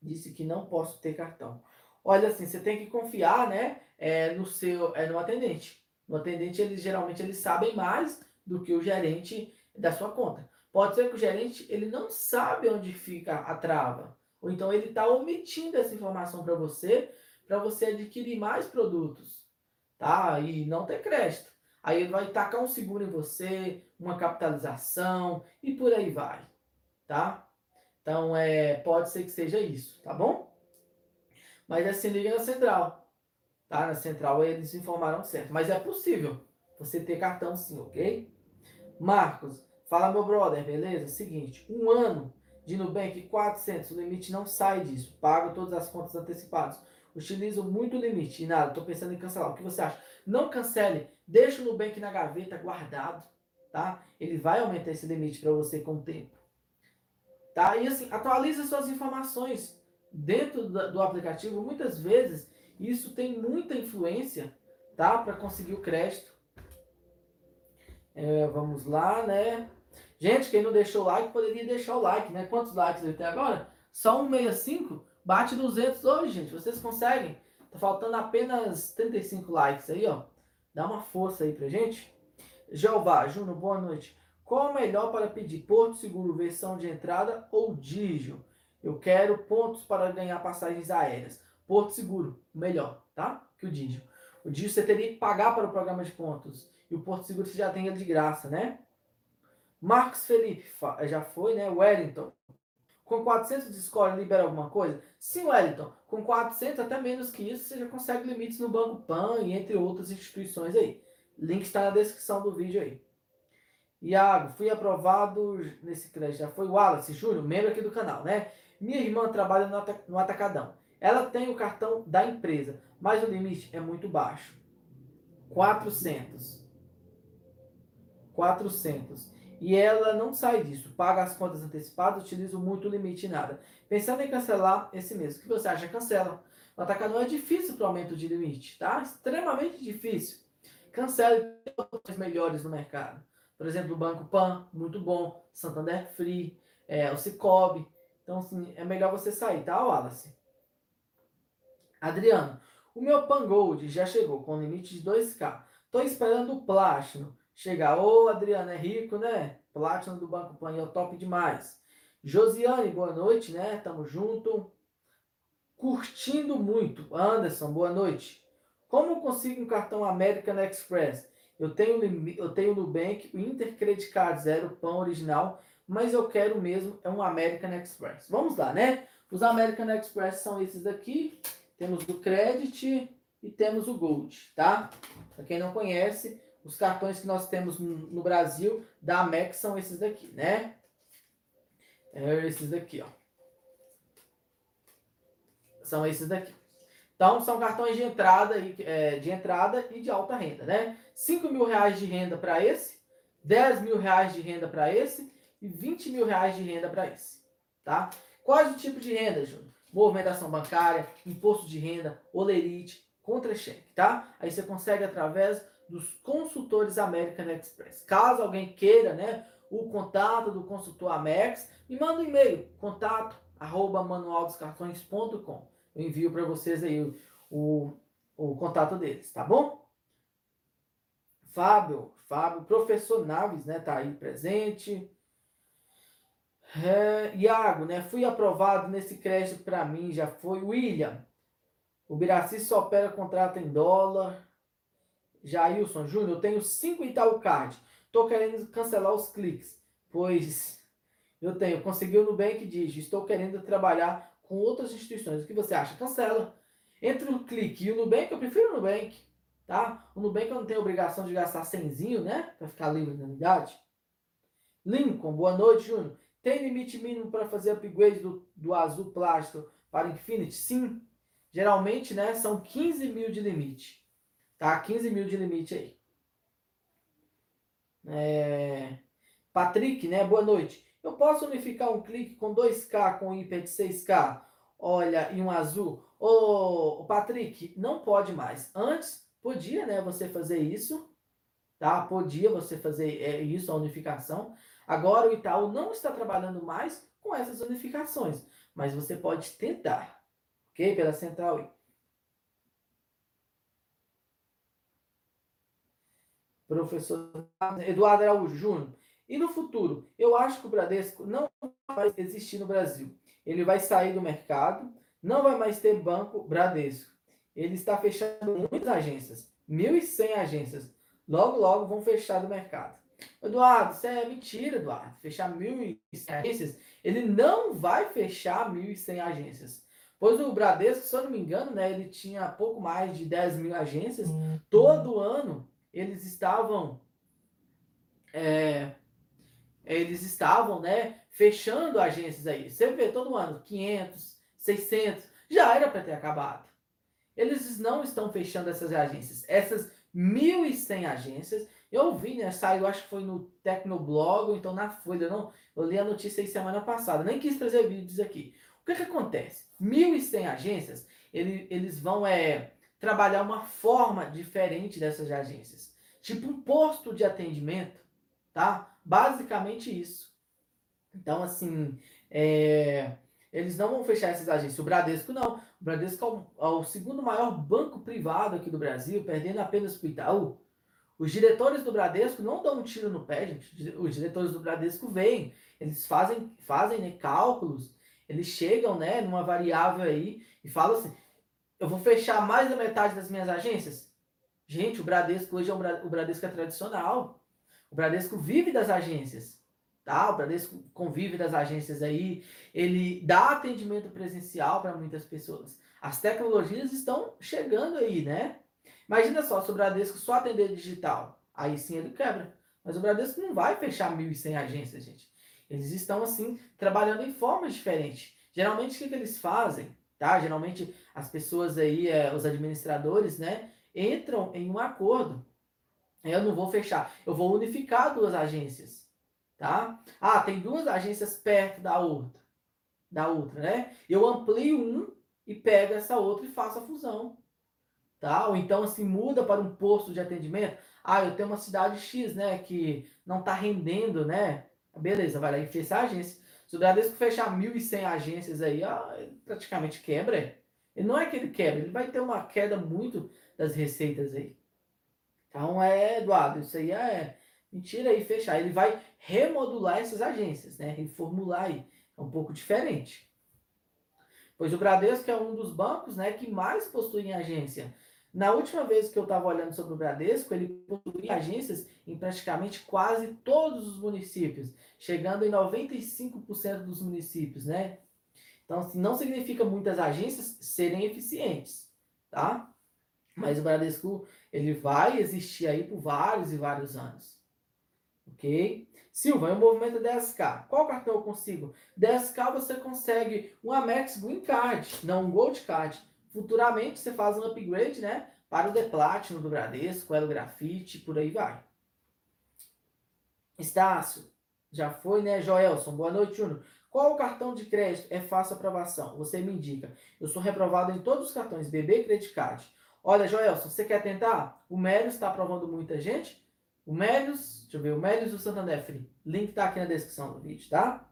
disse que não posso ter cartão. Olha, assim, você tem que confiar, né, é, no seu, é, no atendente. No atendente, eles geralmente eles sabem mais do que o gerente da sua conta. Pode ser que o gerente ele não sabe onde fica a trava, ou então ele está omitindo essa informação para você, para você adquirir mais produtos, tá? E não ter crédito. Aí ele vai tacar um seguro em você, uma capitalização e por aí vai, tá? Então é, pode ser que seja isso, tá bom? Mas assim liga na central, tá? Na central eles informaram certo, mas é possível você ter cartão sim, ok? Marcos, fala meu brother, beleza? Seguinte, um ano de Nubank 400, o limite não sai disso. Pago todas as contas antecipadas. Utilizo muito limite e nada, estou pensando em cancelar. O que você acha? Não cancele, deixa o Nubank na gaveta guardado, tá? Ele vai aumentar esse limite para você com o tempo. Tá? E assim, atualize suas informações dentro do aplicativo. Muitas vezes isso tem muita influência, tá? Para conseguir o crédito. É, vamos lá, né? Gente, quem não deixou o like, poderia deixar o like, né? Quantos likes ele tem agora? Só 165? Bate 200 hoje, gente. Vocês conseguem? Tá faltando apenas 35 likes aí, ó. Dá uma força aí pra gente. Jeová, Júnior, boa noite. Qual o melhor para pedir Porto Seguro versão de entrada ou Digio? Eu quero pontos para ganhar passagens aéreas. Porto Seguro, melhor, tá? Que o Digio. O Digio você teria que pagar para o programa de pontos. E o Porto Seguro você já tem ele de graça, né? Marcos Felipe, já foi, né? Wellington. Com 400 de score libera alguma coisa? Sim, Wellington. Com 400, até menos que isso, você já consegue limites no Banco Pan e entre outras instituições aí. Link está na descrição do vídeo aí. Iago, fui aprovado nesse crédito. Já foi Wallace Júnior, membro aqui do canal, né? Minha irmã trabalha no Atacadão. Ela tem o cartão da empresa, mas o limite é muito baixo. 400. 400 e ela não sai disso, paga as contas antecipadas, utiliza muito limite e nada. Pensando em cancelar esse mês, o que você acha? Cancela. O atacadão é difícil para o aumento de limite, tá? Extremamente difícil. Cancele os melhores no mercado. Por exemplo, o Banco Pan, muito bom. Santander Free, é, o Cicobi. Então, assim, é melhor você sair, tá, Wallace? Adriano, o meu Pan Gold já chegou com limite de 2K. Estou esperando o Platinum chegar. Ô, Adriano, é rico, né? Platinum do Banco Pan, é top demais. Josiane, boa noite, né? Tamo junto. Curtindo muito. Anderson, boa noite. Como consigo um cartão American Express? Eu tenho, eu tenho Nubank, o Intercredit Card Zero, pão original, mas eu quero mesmo é um American Express. Vamos lá, né? Os American Express são esses daqui. Temos do Credit e temos o Gold, tá? Para quem não conhece, os cartões que nós temos no Brasil da Amex são esses daqui, né? É esses daqui, ó. São esses daqui. Então, são cartões de entrada, e, é, de entrada e de alta renda, né? 5 mil reais de renda para esse, 10 mil reais de renda para esse e 20 mil reais de renda para esse, tá? Quais o tipo de renda, Júnior? movimentação bancária, imposto de renda, olerite, contra-cheque, tá? Aí você consegue através dos consultores American Express. Caso alguém queira, né, o contato do consultor Amex, me manda um e-mail, contato arroba manualdoscartões.com. Eu envio para vocês aí o, o, o, contato deles, tá bom? Fábio, Fábio, professor Naves, né, tá aí presente. É, Iago, né, fui aprovado nesse crédito para mim, já foi. William, o Biraci só opera contrato em dólar. Jailson Júnior, eu tenho 5 Itaú Card. Estou querendo cancelar os cliques, pois eu tenho. Consegui o Nubank diz, estou querendo trabalhar com outras instituições. O que você acha? Cancela. Entre o clique e o Nubank, eu prefiro o Nubank. Tá? O Nubank eu não tenho obrigação de gastar cenzinho, né? Para ficar livre da unidade. Lincoln, boa noite, Júnior. Tem limite mínimo para fazer upgrade do, do azul plástico para Infinity? Sim. Geralmente, né, são 15 mil de limite. Tá? 15 mil de limite aí. É... Patrick, né? Boa noite. Eu posso unificar um clique com 2K com IP de 6K? Olha, e um azul? Ô, Patrick, não pode mais. Antes, podia, né? Você fazer isso. Tá? Podia você fazer é, isso, a unificação. Agora o Itaú não está trabalhando mais com essas unificações. Mas você pode tentar. Ok? Pela central Professor Eduardo Araújo Júnior. E no futuro, eu acho que o Bradesco não vai existir no Brasil. Ele vai sair do mercado, não vai mais ter banco Bradesco. Ele está fechando muitas agências, 1.100 agências. Logo, logo vão fechar do mercado. Eduardo, isso é mentira, Eduardo. Fechar 1.100 agências. Ele não vai fechar 1.100 agências. Pois o Bradesco, se eu não me engano, né, ele tinha pouco mais de 10 mil agências. Uhum. Todo ano eles estavam é, eles estavam, né, fechando agências aí. Você vê todo ano 500, 600, já era para ter acabado. Eles não estão fechando essas agências. Essas 1.100 agências, eu vi, né, saiu, acho que foi no Tecnoblog, então na Folha, não, eu li a notícia aí semana passada, nem quis trazer vídeos aqui. O que que acontece? 1.100 agências, ele, eles vão é, trabalhar uma forma diferente dessas agências. Tipo um posto de atendimento, tá? Basicamente isso. Então, assim, é, eles não vão fechar essas agências. O Bradesco não. O Bradesco é o, é segundo maior banco privado aqui do Brasil, perdendo apenas para o Itaú. Os diretores do Bradesco não dão um tiro no pé, gente. Os diretores do Bradesco vêm, eles fazem, fazem né, cálculos, eles chegam né, numa variável aí e falam assim: eu vou fechar mais da metade das minhas agências? Gente, o Bradesco hoje é o Bradesco é tradicional. O Bradesco vive das agências, tá? O Bradesco convive das agências aí, ele dá atendimento presencial para muitas pessoas. As tecnologias estão chegando aí, né? Imagina só, se o Bradesco só atender digital, aí sim ele quebra. Mas o Bradesco não vai fechar 1.100 agências, gente. Eles estão, assim, trabalhando em formas diferentes. Geralmente, o que, que eles fazem? Tá? Geralmente, as pessoas aí, é, os administradores, né, entram em um acordo eu não vou fechar, eu vou unificar duas agências, tá? Ah, tem duas agências perto da outra, da outra, né? Eu amplio um e pego essa outra e faço a fusão, tá? Ou então assim muda para um posto de atendimento. Ah, eu tenho uma cidade X, né, que não está rendendo, né? Beleza, vai lá e fecha a agência. Se o Bradesco fechar 1.100 agências aí, ele praticamente quebra. Ele não é que ele quebra, ele vai ter uma queda muito das receitas aí. Então é, Eduardo, isso aí é mentira aí fechar. Ele vai remodular essas agências, né? Reformular aí. É um pouco diferente. Pois o Bradesco é um dos bancos, né, que mais possui agência. Na última vez que eu estava olhando sobre o Bradesco, ele possui agências em praticamente quase todos os municípios, chegando em 95% dos municípios, né? Então, assim, não significa muitas agências serem eficientes, tá? Mas o Bradesco ele vai existir aí por vários e vários anos. Ok? Silva, o movimento 10K. Qual cartão eu consigo? 10K você consegue um Amex Green Card, não um Gold Card. Futuramente você faz um upgrade, né? Para o The Platinum do Bradesco, Elo Grafite, por aí vai. Estácio, já foi, né? Joelson, boa noite, Júnior. Qual cartão de crédito é fácil aprovação? Você me indica. Eu sou reprovado em todos os cartões, BB Credit Card. Olha, Joel, se você quer tentar, o Melios está aprovando muita gente. O Melios, deixa eu ver, o Melios do Santander Free. Link está aqui na descrição do vídeo, tá?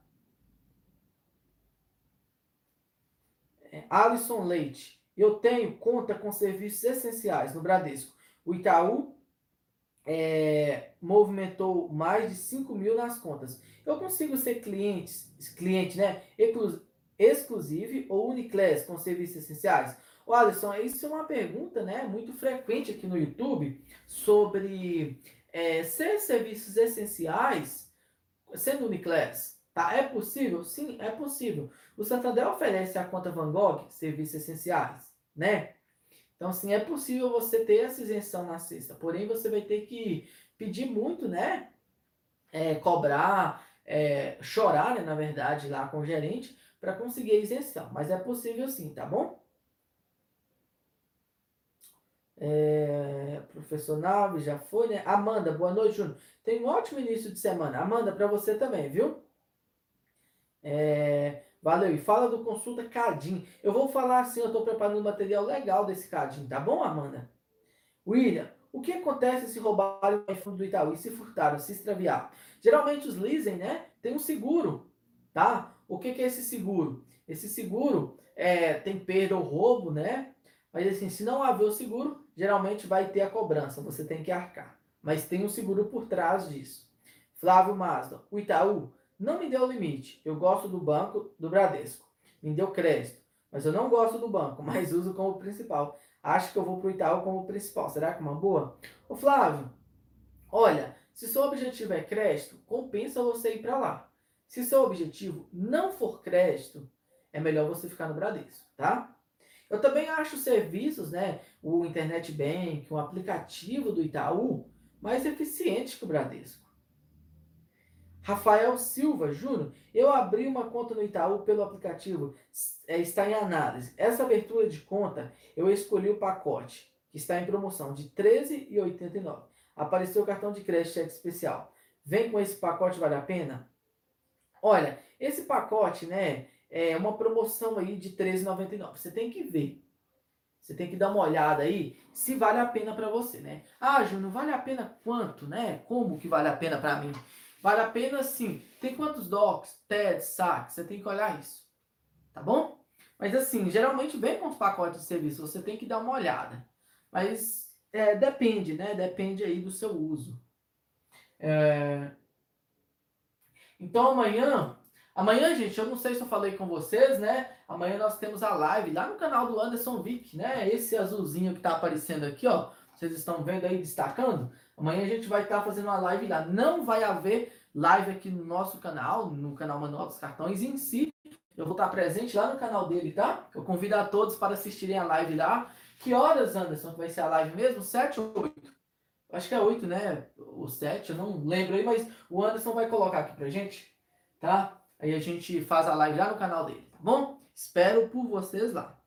É, Alisson Leite. Eu tenho conta com serviços essenciais no Bradesco. O Itaú é, movimentou mais de 5 mil nas contas. Eu consigo ser cliente, cliente né, exclusive ou Uniclass com serviços essenciais? O Alisson, isso é uma pergunta né, muito frequente aqui no YouTube sobre é, ser serviços essenciais sendo Uniclass. Tá? É possível? Sim, é possível. O Santander oferece a conta Van Gogh, serviços essenciais, né? Então, sim, é possível você ter essa isenção na sexta, porém você vai ter que pedir muito, né? É, cobrar, é, chorar, né, na verdade, lá com o gerente para conseguir a isenção. Mas é possível sim, tá bom? É, professor Naves já foi, né? Amanda, boa noite, Júnior. Tem um ótimo início de semana. Amanda, para você também, viu? É, valeu. E fala do consulta Cadim. Eu vou falar assim, eu estou preparando um material legal desse Cadim, tá bom, Amanda? William, o que acontece se roubarem o iPhone do Itaú e se furtaram, se extraviar? Geralmente os leasing, né, tem um seguro, tá? O que, que é esse seguro? Esse seguro é, tem perda ou roubo, né? Mas assim, se não haver o seguro, geralmente vai ter a cobrança, você tem que arcar. Mas tem um seguro por trás disso. Flávio Mazda, o Itaú não me deu limite. Eu gosto do banco do Bradesco. Me deu crédito. Mas eu não gosto do banco, mas uso como principal. Acho que eu vou para o Itaú como principal. Será que é uma boa? Ô Flávio, olha, se seu objetivo é crédito, compensa você ir para lá. Se seu objetivo não for crédito, é melhor você ficar no Bradesco, tá? Eu também acho serviços, né, o Internet Bank, o aplicativo do Itaú, mais eficiente que o Bradesco. Rafael Silva Júnior, eu abri uma conta no Itaú pelo aplicativo, é, está em análise. Essa abertura de conta, eu escolhi o pacote, que está em promoção, de R$ 13,89. Apareceu o cartão de crédito cheque especial. Vem com esse pacote, vale a pena? Olha, esse pacote, né, é uma promoção aí de R$ 13,99. Você tem que ver. Você tem que dar uma olhada aí se vale a pena para você, né? Ah, Júnior, vale a pena quanto, né? Como que vale a pena para mim? Vale a pena sim. Tem quantos docs, TEDs, saques? Você tem que olhar isso. Tá bom? Mas assim, geralmente vem com os pacotes de serviço. Você tem que dar uma olhada. Mas é, depende, né? Depende aí do seu uso. É... Então amanhã, amanhã, gente, eu não sei se eu falei com vocês, né? Amanhã nós temos a live lá no canal do Anderson Vick, né? Esse azulzinho que tá aparecendo aqui, ó. Vocês estão vendo aí destacando? Amanhã a gente vai estar tá fazendo uma live lá. Não vai haver live aqui no nosso canal, no canal Manual dos Cartões em si. Eu vou estar tá presente lá no canal dele, tá? Eu convido a todos para assistirem a live lá. Que horas, Anderson, vai ser a live mesmo? 7 ou 8? Acho que é 8, né? O 7, eu não lembro aí, mas o Anderson vai colocar aqui pra gente, tá? Aí a gente faz a live lá no canal dele, tá bom? Espero por vocês lá.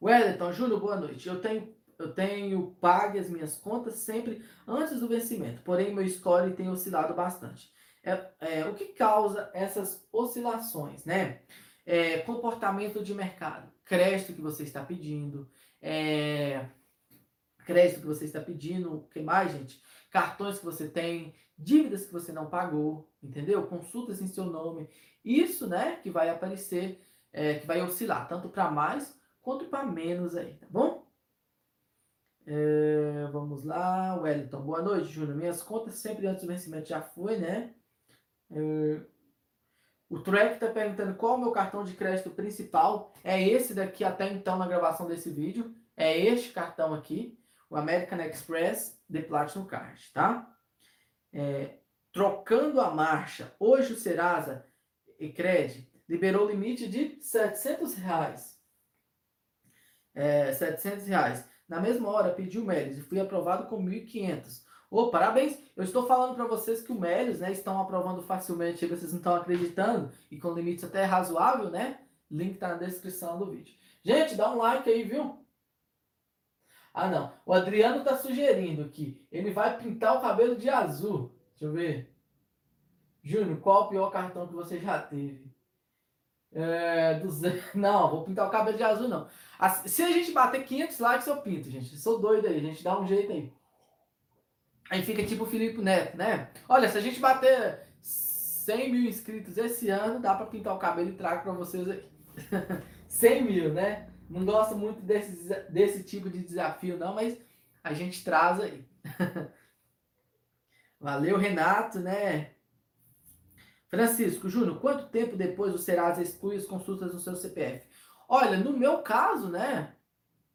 Wellington, Júlio, boa noite. Eu tenho eu tenho pague as minhas contas sempre antes do vencimento, porém meu score tem oscilado bastante. É, é, o que causa essas oscilações, né? É, comportamento de mercado, crédito que você está pedindo, é, crédito que você está pedindo, o que mais, gente? Cartões que você tem, dívidas que você não pagou, entendeu? Consultas em seu nome, isso, né, que vai aparecer, é, que vai oscilar tanto para mais quanto para menos aí, tá bom? É, vamos lá, Wellington. Boa noite, Júnior. Minhas contas sempre antes do vencimento já foi, né? É, o Trek está perguntando qual o meu cartão de crédito principal. É esse daqui até então na gravação desse vídeo. É este cartão aqui, o American Express The Platinum Card, tá? É, trocando a marcha, hoje o Serasa e Cred liberou o limite de 700 reais. É, 700 reais. Na mesma hora, pedi o Melios e fui aprovado com 1.500. Ô, oh, parabéns! Eu estou falando para vocês que o Melios, né, estão aprovando facilmente, vocês não estão acreditando, e com limites até razoável, né? Link está na descrição do vídeo. Gente, dá um like aí, viu? Ah, não. O Adriano está sugerindo que ele vai pintar o cabelo de azul. Deixa eu ver. Júnior, qual o pior cartão que você já teve? É, 200... Não, vou pintar o cabelo de azul, não. Se a gente bater 500 likes, eu pinto, gente. Sou doido aí, gente dá um jeito aí. Aí fica tipo o Felipe Neto, né? Olha, se a gente bater 100 mil inscritos esse ano, dá para pintar o cabelo e trago para vocês aí. 100 mil, né? Não gosto muito desse, desse tipo de desafio, não, mas a gente traz aí. Valeu, Renato, né? Francisco, Júnior, quanto tempo depois o Serasa exclui as consultas no seu CPF? Olha, no meu caso, né?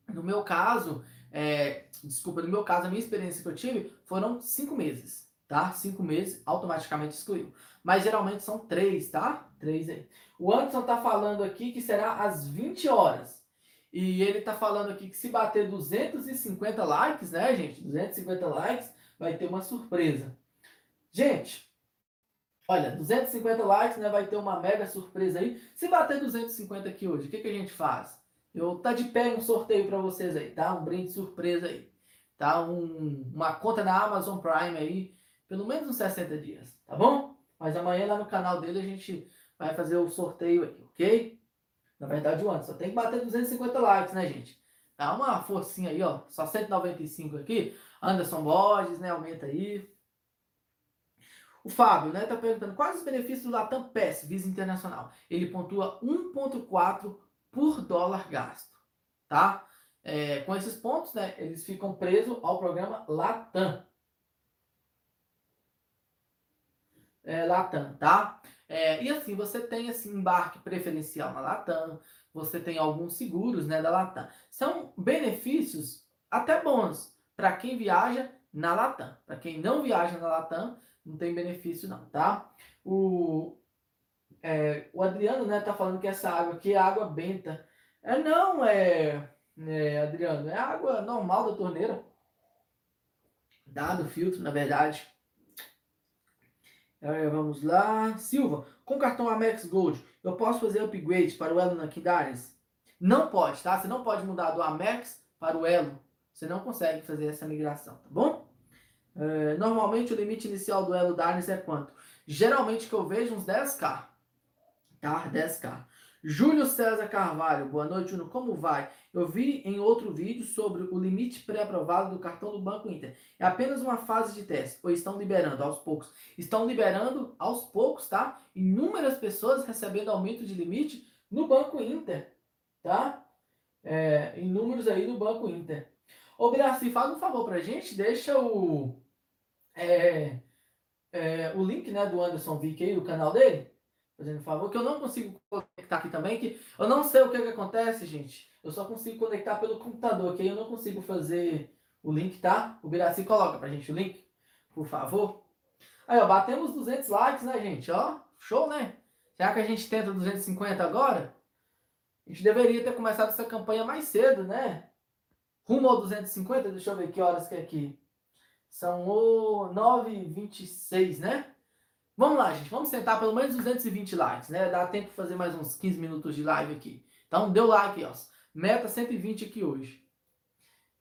No meu caso, é, desculpa, no meu caso, a minha experiência que eu tive foram cinco meses, tá? Cinco meses, automaticamente excluiu. Mas geralmente são três, tá? Três aí. O Anderson tá falando aqui que será às 20 horas. E ele tá falando aqui que se bater 250 likes, né, gente? 250 likes, vai ter uma surpresa. Gente, olha, 250 likes, né? Vai ter uma mega surpresa aí. Se bater 250 aqui hoje, o que, que a gente faz? Eu tá de pé um sorteio para vocês aí, tá? Um brinde surpresa aí, tá? Um, uma conta na Amazon Prime aí, pelo menos uns 60 dias, tá bom? Mas amanhã lá no canal dele a gente vai fazer o sorteio aí, ok? Na verdade, o ano só tem que bater 250 likes, né, gente? Dá uma forcinha aí, ó. Só 195 aqui. Anderson Borges, né? Aumenta aí. O Fábio, né, tá perguntando quais os benefícios do Latam PES, Visa Internacional. Ele pontua 1.4 por dólar gasto, tá? É, com esses pontos, né, eles ficam presos ao programa Latam. É, Latam, tá? É, e assim, você tem assim, embarque preferencial na Latam, você tem alguns seguros né, da Latam. São benefícios até bons para quem viaja na Latam. Para quem não viaja na Latam, não tem benefício não, tá? O, é, o Adriano, né, tá falando que essa água aqui é água benta. É não, é, é Adriano, é água normal da torneira. Dado filtro, na verdade. É, vamos lá. Silva, com cartão Amex Gold, eu posso fazer upgrade para o Elo na Kidares? Não pode, tá? Você não pode mudar do Amex para o Elo. Você não consegue fazer essa migração, tá bom? É, normalmente o limite inicial do Elo Darnes é quanto? Geralmente que eu vejo uns 10k tá? 10k. Júlio César Carvalho, boa noite, Júnior. Como vai? Eu vi em outro vídeo sobre o limite pré-aprovado do cartão do Banco Inter. É apenas uma fase de teste, ou estão liberando aos poucos? Estão liberando aos poucos, tá? Inúmeras pessoas recebendo aumento de limite no Banco Inter, tá? É, em números aí no Banco Inter. Ô, Biraci, faz um favor pra gente, deixa o, é, é, o link né, do Anderson Vick aí, o canal dele, fazendo favor, que eu não consigo conectar aqui também, que eu não sei o que, que acontece, gente. Eu só consigo conectar pelo computador, que aí eu não consigo fazer o link, tá? O Biraci coloca pra gente o link, por favor. Aí, ó, batemos 200 likes, né, gente? Ó, show, né? Será que a gente tenta 250 agora? A gente deveria ter começado essa campanha mais cedo, né? Rumo ao 250, deixa eu ver que horas que é aqui. São o 9h26, né? Vamos lá, gente. Vamos sentar pelo menos 220 likes, né? Dá tempo de fazer mais uns 15 minutos de live aqui. Então, deu like, ó. Meta 120 aqui hoje.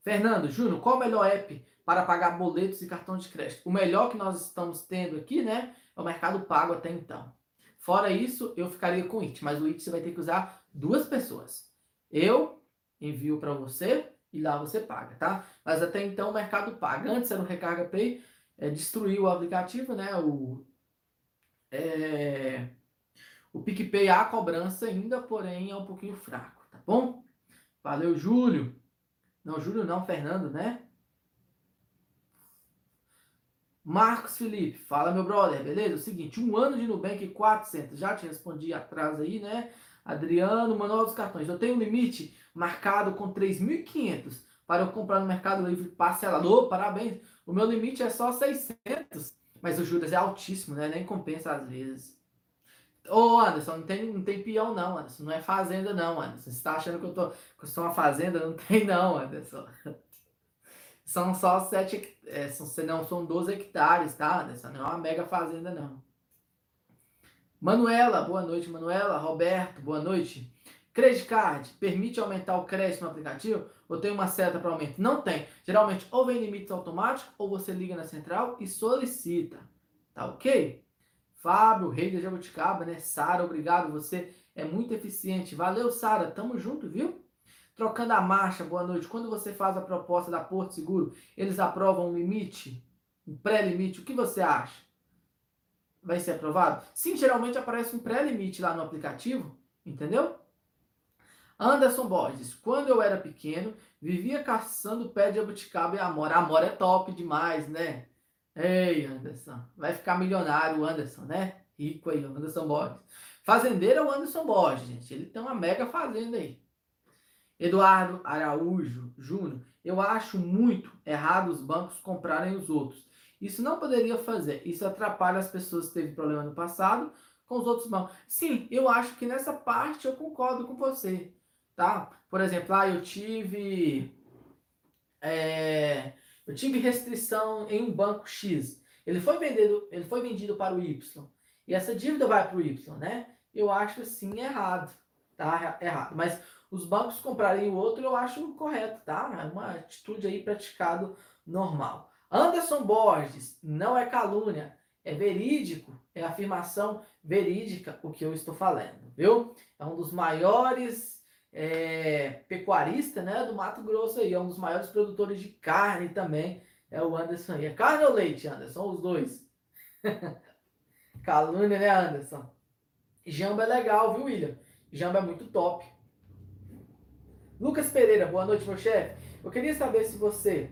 Fernando, Júnior, qual o melhor app para pagar boletos e cartão de crédito? O melhor que nós estamos tendo aqui, né? É o Mercado Pago até então. Fora isso, eu ficaria com o IT, mas o IT você vai ter que usar duas pessoas. Eu envio para você e lá você paga, tá? Mas até então o Mercado Paga. Antes era o Recarga Pay, é, destruiu o aplicativo, né? O é... O PicPay há cobrança ainda, porém é um pouquinho fraco, tá bom? Valeu, Júlio. Não, Júlio não, Fernando, né? Marcos Felipe, fala meu brother, beleza? O seguinte, um ano de Nubank 400, já te respondi atrás aí, né? Adriano, manual dos cartões. Eu tenho limite marcado com 3.500 para eu comprar no Mercado Livre parcelador, parabéns. O meu limite é só 600. Mas o juros é altíssimo, né? Nem compensa às vezes. Ô, Anderson, não tem, não tem peão, não, Anderson. Não é fazenda, não, Anderson. Você tá achando que eu, tô, que eu sou uma fazenda? Não tem, não, Anderson. São só 7 é, são, não, são 12 hectares, tá, Anderson? Não é uma mega fazenda, não. Manuela, boa noite, Manuela. Roberto, boa noite. Credit Card permite aumentar o crédito no aplicativo ou tem uma seta para aumento? Não tem. Geralmente ou vem limites automáticos ou você liga na central e solicita. Tá ok? Fábio, rei da Jabuticaba, né? Sara, obrigado. Você é muito eficiente. Valeu, Sara, tamo junto, viu? Trocando a marcha, boa noite. Quando você faz a proposta da Porto Seguro, eles aprovam um limite, um pré-limite. O que você acha? Vai ser aprovado? Sim, geralmente aparece um pré-limite lá no aplicativo, entendeu? Anderson Borges, quando eu era pequeno, vivia caçando pé de abuticaba e amora. Amora é top demais, né? Ei, Anderson, vai ficar milionário o Anderson, né? Rico aí, o Anderson Borges. Fazendeiro é o Anderson Borges, gente. Ele tem uma mega fazenda aí. Eduardo Araújo Júnior, eu acho muito errado os bancos comprarem os outros. Isso não poderia fazer. Isso atrapalha as pessoas que teve problema no passado com os outros bancos. Sim, eu acho que nessa parte eu concordo com você tá? Por exemplo, ah, eu tive é, eu tive restrição em um banco X. Ele foi vendido, ele foi vendido para o Y. E essa dívida vai para o Y, né? Eu acho assim errado, tá? Errado. Mas os bancos comprarem o outro, eu acho correto, tá? É uma atitude aí praticado normal. Anderson Borges, não é calúnia, é verídico, é afirmação verídica o que eu estou falando, viu? É um dos maiores é, pecuarista né, do Mato Grosso aí, é um dos maiores produtores de carne também, é o Anderson aí. É carne ou leite, Anderson? Os dois. Calúnia, né, Anderson? Jamba é legal, viu, William? Jamba é muito top. Lucas Pereira, boa noite, meu chefe. Eu queria saber se você,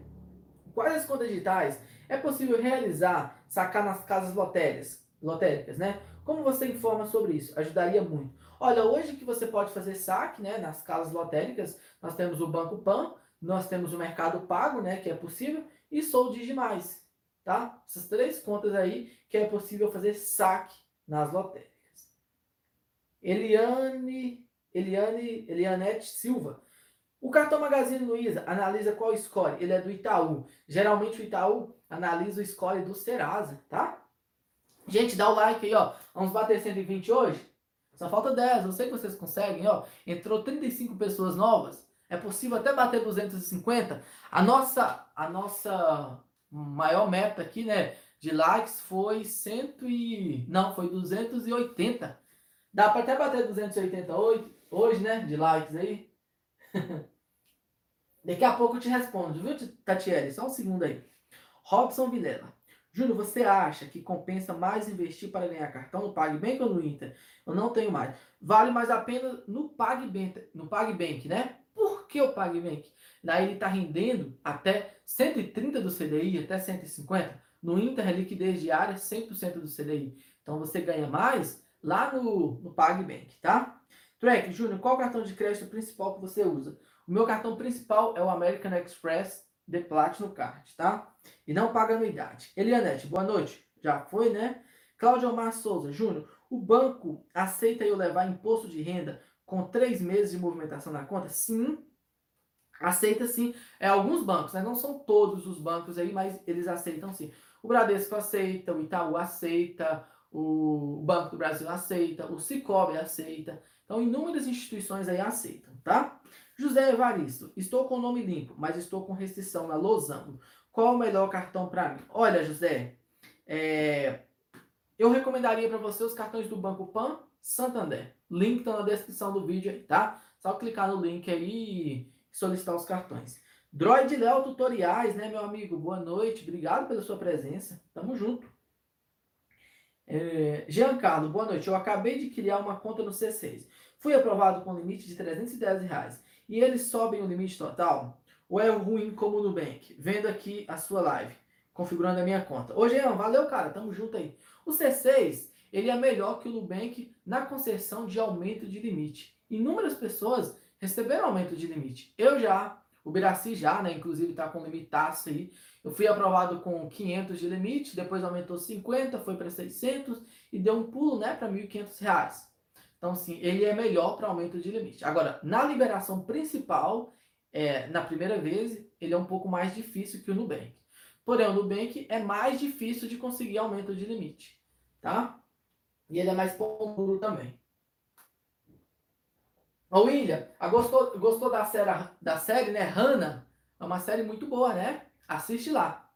quais as contas digitais é possível realizar, sacar nas casas lotéricas, lotéricas, né? Como você informa sobre isso? Ajudaria muito. Olha, hoje que você pode fazer saque, né, nas casas lotéricas, nós temos o Banco Pan, nós temos o Mercado Pago, né, que é possível, e Sou Digimais, tá? Essas três contas aí que é possível fazer saque nas lotéricas. Eliane, Eliane, Elianete Silva. O cartão Magazine Luiza analisa qual score. Ele é do Itaú. Geralmente o Itaú analisa o score do Serasa, tá? Gente, dá o like aí, ó. Vamos bater 120 hoje? Só falta 10. Eu sei que vocês conseguem, ó. Entrou 35 pessoas novas. É possível até bater 250. A nossa, a nossa maior meta aqui, né, de likes foi 100 e não, foi 280. Dá para até bater 288 hoje, né, de likes aí. Daqui a pouco eu te respondo, viu, Tatiele? Só um segundo aí. Robson Vilela. Júlio, você acha que compensa mais investir para ganhar cartão no PagBank ou no Inter? Eu não tenho mais. Vale mais a pena no PagBank, no PagBank, né? Por que o PagBank? Daí ele está rendendo até 130 do CDI, até 150. No Inter, a liquidez diária é 100% do CDI. Então você ganha mais lá no, no PagBank, tá? Trek, Júnior, qual cartão de crédito principal que você usa? O meu cartão principal é o American Express The Platinum Card, tá? E não paga anuidade. Elianete, boa noite. Já foi, né? Cláudio Omar Souza, Júnior, o banco aceita eu levar imposto de renda com três meses de movimentação na conta? Sim, aceita sim. É alguns bancos, né? Não são todos os bancos aí, mas eles aceitam sim. O Bradesco aceita, o Itaú aceita, o Banco do Brasil aceita, o Cicobi aceita. Então, inúmeras instituições aí aceitam, tá? José Evaristo, estou com o nome limpo, mas estou com restrição na losango. Qual o melhor cartão para mim? Olha, José, é... eu recomendaria para você os cartões do Banco Pan Santander. Link está na descrição do vídeo aí, tá? Só clicar no link aí e solicitar os cartões. Droid Léo Tutoriais, né, meu amigo? Boa noite, obrigado pela sua presença. Tamo junto. É... Giancarlo, boa noite. Eu acabei de criar uma conta no C6. Fui aprovado com limite de 310 reais e eles sobem o limite total, ou é ruim como o Nubank? Vendo aqui a sua live, configurando a minha conta. Ô, Jean, valeu, cara, tamo junto aí. O C6, ele é melhor que o Nubank na concessão de aumento de limite. Inúmeras pessoas receberam aumento de limite. Eu já, o Biraci já, né, inclusive tá com limitaço aí. Eu fui aprovado com 500 de limite, depois aumentou 50, foi para 600 e deu um pulo, né, para 1.500 reais. Então, sim, ele é melhor para aumento de limite. Agora, na liberação principal, é, na primeira vez, ele é um pouco mais difícil que o Nubank. Porém, o Nubank é mais difícil de conseguir aumento de limite, tá? E ele é mais pão também. Ô, William, gostou, gostou da série, da série, né? Hannah? É uma série muito boa, né? Assiste lá.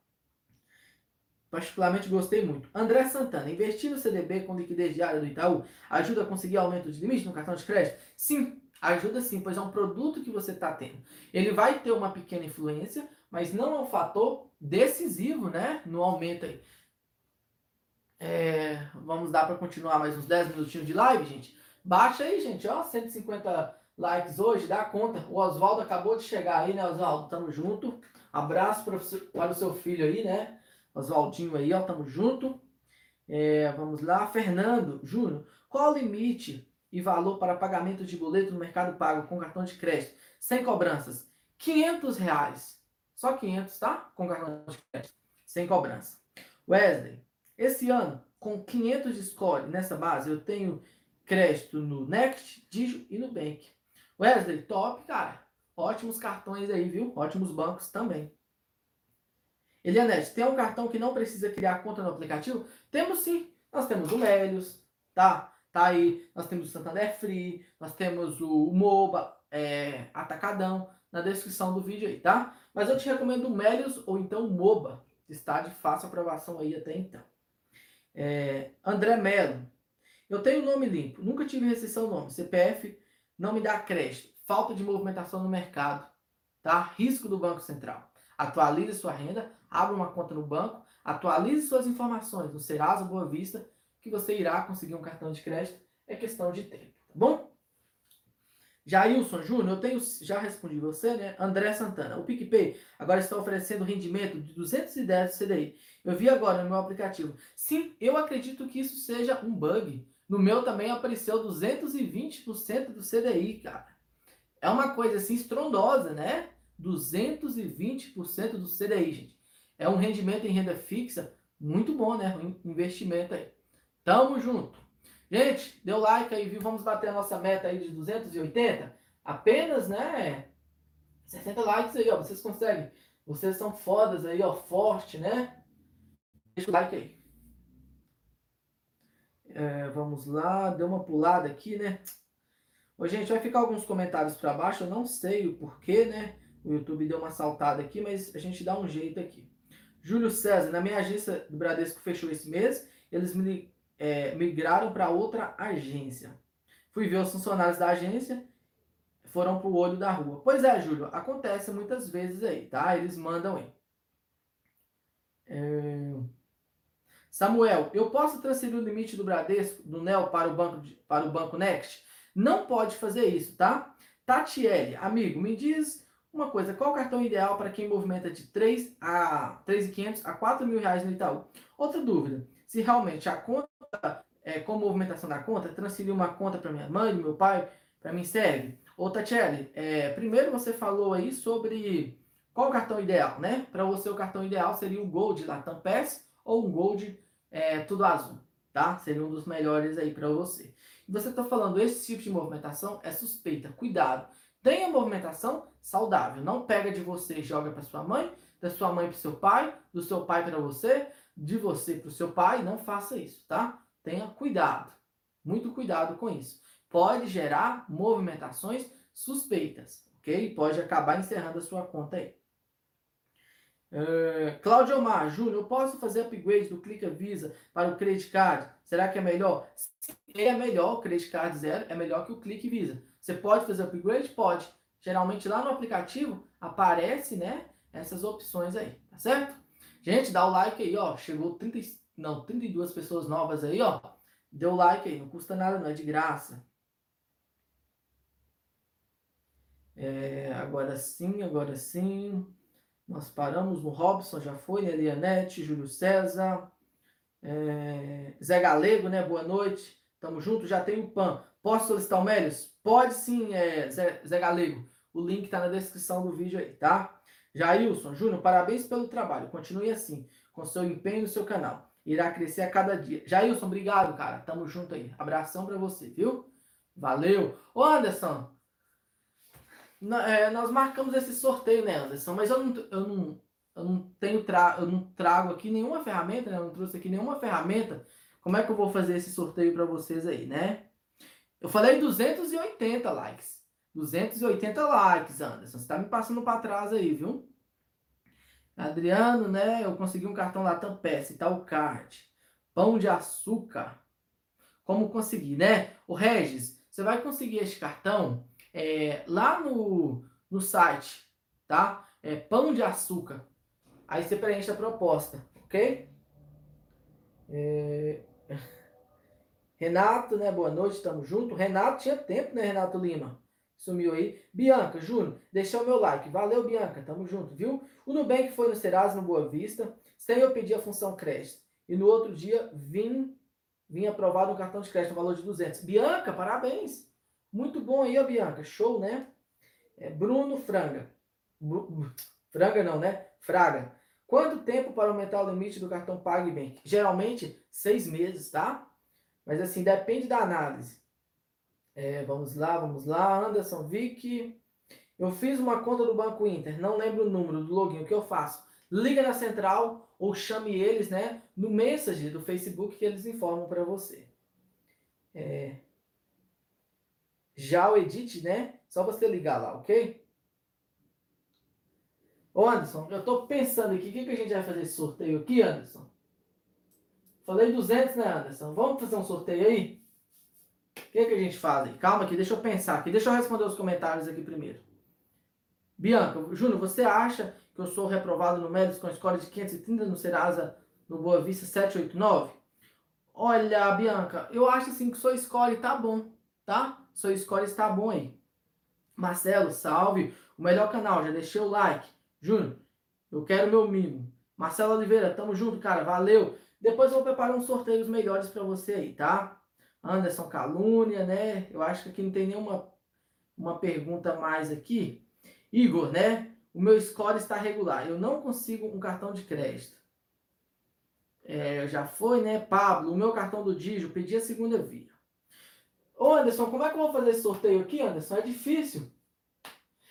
Particularmente gostei muito. André Santana, investir no CDB com liquidez diária do Itaú ajuda a conseguir aumento de limite no cartão de crédito? Sim, ajuda sim, pois é um produto que você está tendo. Ele vai ter uma pequena influência, mas não é um fator decisivo né, no aumento aí. É, vamos dar para continuar mais uns 10 minutinhos de live, gente? Baixa aí, gente, ó, 150 likes hoje, dá conta. O Oswaldo acabou de chegar aí, né, Oswaldo? Tamo junto. Abraço para o seu filho aí, né? Oswaldinho aí, ó, tamo junto. É, vamos lá, Fernando Júnior, qual o limite e valor para pagamento de boleto no Mercado Pago com cartão de crédito, sem cobranças? 500 reais. Só 500, tá? Com cartão de crédito, sem cobrança. Wesley, esse ano, com 500 de score nessa base, eu tenho crédito no Next, Digio e no Bank. Wesley, top, cara. Ótimos cartões aí, viu? Ótimos bancos também. Elianete, tem um cartão que não precisa criar conta no aplicativo? Temos sim. Nós temos o Melios, tá? Tá aí. Nós temos o Santander Free, nós temos o MOBA, é, Atacadão, na descrição do vídeo aí, tá? Mas eu te recomendo o Melios ou então o MOBA. Está de fácil aprovação aí até então. É, André Melo. Eu tenho nome limpo. Nunca tive restrição no nome. CPF não me dá crédito. Falta de movimentação no mercado. Tá? Risco do Banco Central. Atualize sua renda, abra uma conta no banco, atualize suas informações no Serasa Boa Vista, que você irá conseguir um cartão de crédito. É questão de tempo, tá bom? Jailson Júnior, eu tenho, já respondi você, né? André Santana, o PicPay agora está oferecendo rendimento de 210 CDI. Eu vi agora no meu aplicativo. Sim, eu acredito que isso seja um bug. No meu também apareceu 220% do CDI, cara. É uma coisa assim estrondosa, né? 220% do CDI, gente. É um rendimento em renda fixa muito bom, né? Um investimento aí. Tamo junto. Gente, deu like aí, viu? Vamos bater a nossa meta aí de 280. Apenas, né? 60 likes aí, ó. Vocês conseguem. Vocês são fodas aí, ó. Forte, né? Deixa o like aí. É, vamos lá. Deu uma pulada aqui, né? Ô, gente, vai ficar alguns comentários para baixo. Eu não sei o porquê, né? O YouTube deu uma saltada aqui, mas a gente dá um jeito aqui. Júlio César, na minha agência do Bradesco fechou esse mês, eles me é, migraram para outra agência. Fui ver os funcionários da agência, foram para o olho da rua. Pois é, Júlio, acontece muitas vezes aí, tá? Eles mandam aí. É... Samuel, eu posso transferir o limite do Bradesco, do NEL, para o banco, de, para o banco Next? Não pode fazer isso, tá? Tatiele, amigo, me diz uma coisa, qual o cartão ideal para quem movimenta de 3 a 3.500 a 4 mil reais no Itaú? Outra dúvida, se realmente a conta, é, com movimentação da conta, transferir uma conta para minha mãe, meu pai, para mim serve? Ô Tatiele, é, primeiro você falou aí sobre qual o cartão ideal, né? Para você o cartão ideal seria o Gold Latam Pass ou um Gold é, tudo azul, tá? Seria um dos melhores aí para você. Você está falando, esse tipo de movimentação é suspeita, cuidado. Tenha movimentação saudável. Não pega de você e joga para sua mãe, da sua mãe para seu pai, do seu pai para você, de você para o seu pai. Não faça isso, tá? Tenha cuidado. Muito cuidado com isso. Pode gerar movimentações suspeitas, ok? Pode acabar encerrando a sua conta aí. Uh, Cláudio Omar, Júnior, eu posso fazer upgrade do Clica Visa para o Credit Card? Será que é melhor? Se é melhor, o Credit Card Zero é melhor que o Clique Visa. Você pode fazer upgrade? Pode. Geralmente lá no aplicativo aparece, né, essas opções aí, tá certo? Gente, dá o like aí, ó. Chegou 30, não, 32 pessoas novas aí, ó. Deu like aí, não custa nada, não é de graça. É, agora sim, agora sim. Nós paramos no Robson, já foi, né? Elianete, Júlio César, é, Zé Galego, né? Boa noite. Tamo junto, já tem o PAN. Posso solicitar o Melios? Pode sim, é, Zé, Zé Galego. O link está na descrição do vídeo aí, tá? Jailson, Júnior, parabéns pelo trabalho. Continue assim, com seu empenho no seu canal. Irá crescer a cada dia. Jailson, obrigado, cara. Tamo junto aí. Abração para você, viu? Valeu. Ô, Anderson, é, nós marcamos esse sorteio, né, Anderson? Mas eu não, eu não, eu não tenho tra eu não trago aqui nenhuma ferramenta, né? Eu não trouxe aqui nenhuma ferramenta. Como é que eu vou fazer esse sorteio para vocês aí, né? Eu falei 280 likes. 280 likes, Anderson. Você tá me passando para trás aí, viu? Adriano, né? Eu consegui um cartão Latam Pass, tal card. Pão de açúcar. Como conseguir, né? O Regis, você vai conseguir esse cartão é, lá no, no site, tá? É pão de açúcar. Aí você preenche a proposta, ok? É... Renato, né? Boa noite, tamo junto. Renato tinha tempo, né, Renato Lima? Sumiu aí. Bianca, Júnior, deixou o meu like. Valeu, Bianca, tamo junto, viu? O Nubank foi no Serasa, no Boa Vista, sem eu pedir a função crédito. E no outro dia, vim, vim aprovado um cartão de crédito no valor de 200. Bianca, parabéns! Muito bom aí, ó, Bianca. Show, né? É Bruno Franga. Franga não, né? Fraga. Quanto tempo para aumentar o limite do cartão PagBank? Geralmente, seis meses, tá? Mas assim, depende da análise. É, vamos lá, vamos lá. Anderson Vick. Eu fiz uma conta do Banco Inter, não lembro o número do login. O que eu faço? Liga na central ou chame eles, né? No Messenger do Facebook que eles informam para você. É... Já o Edit, né? Só você ligar lá, ok? Ô Anderson, eu tô pensando aqui, o que, que a gente vai fazer sorteio aqui, Anderson? Falei 200, né, Anderson? Vamos fazer um sorteio aí? O que, que a gente faz aí? Calma aqui, deixa eu pensar aqui. Deixa eu responder os comentários aqui primeiro. Bianca, Júnior, você acha que eu sou reprovado no Médicos com score de 530 no Serasa no Boa Vista 789? Olha, Bianca, eu acho assim que sua score tá bom, tá? Sua score está bom aí. Marcelo, salve. O melhor canal, já deixei o like. Júnior, eu quero meu mimo. Marcelo Oliveira, tamo junto, cara. Valeu. Depois eu vou preparar uns sorteios melhores para você aí, tá? Anderson Calúnia, né? Eu acho que aqui não tem nenhuma uma pergunta mais aqui. Igor, né? O meu score está regular. Eu não consigo um cartão de crédito. É, já foi, né? Pablo, o meu cartão do Digio, pedi a segunda via. Ô Anderson, como é que eu vou fazer esse sorteio aqui, Anderson? É difícil.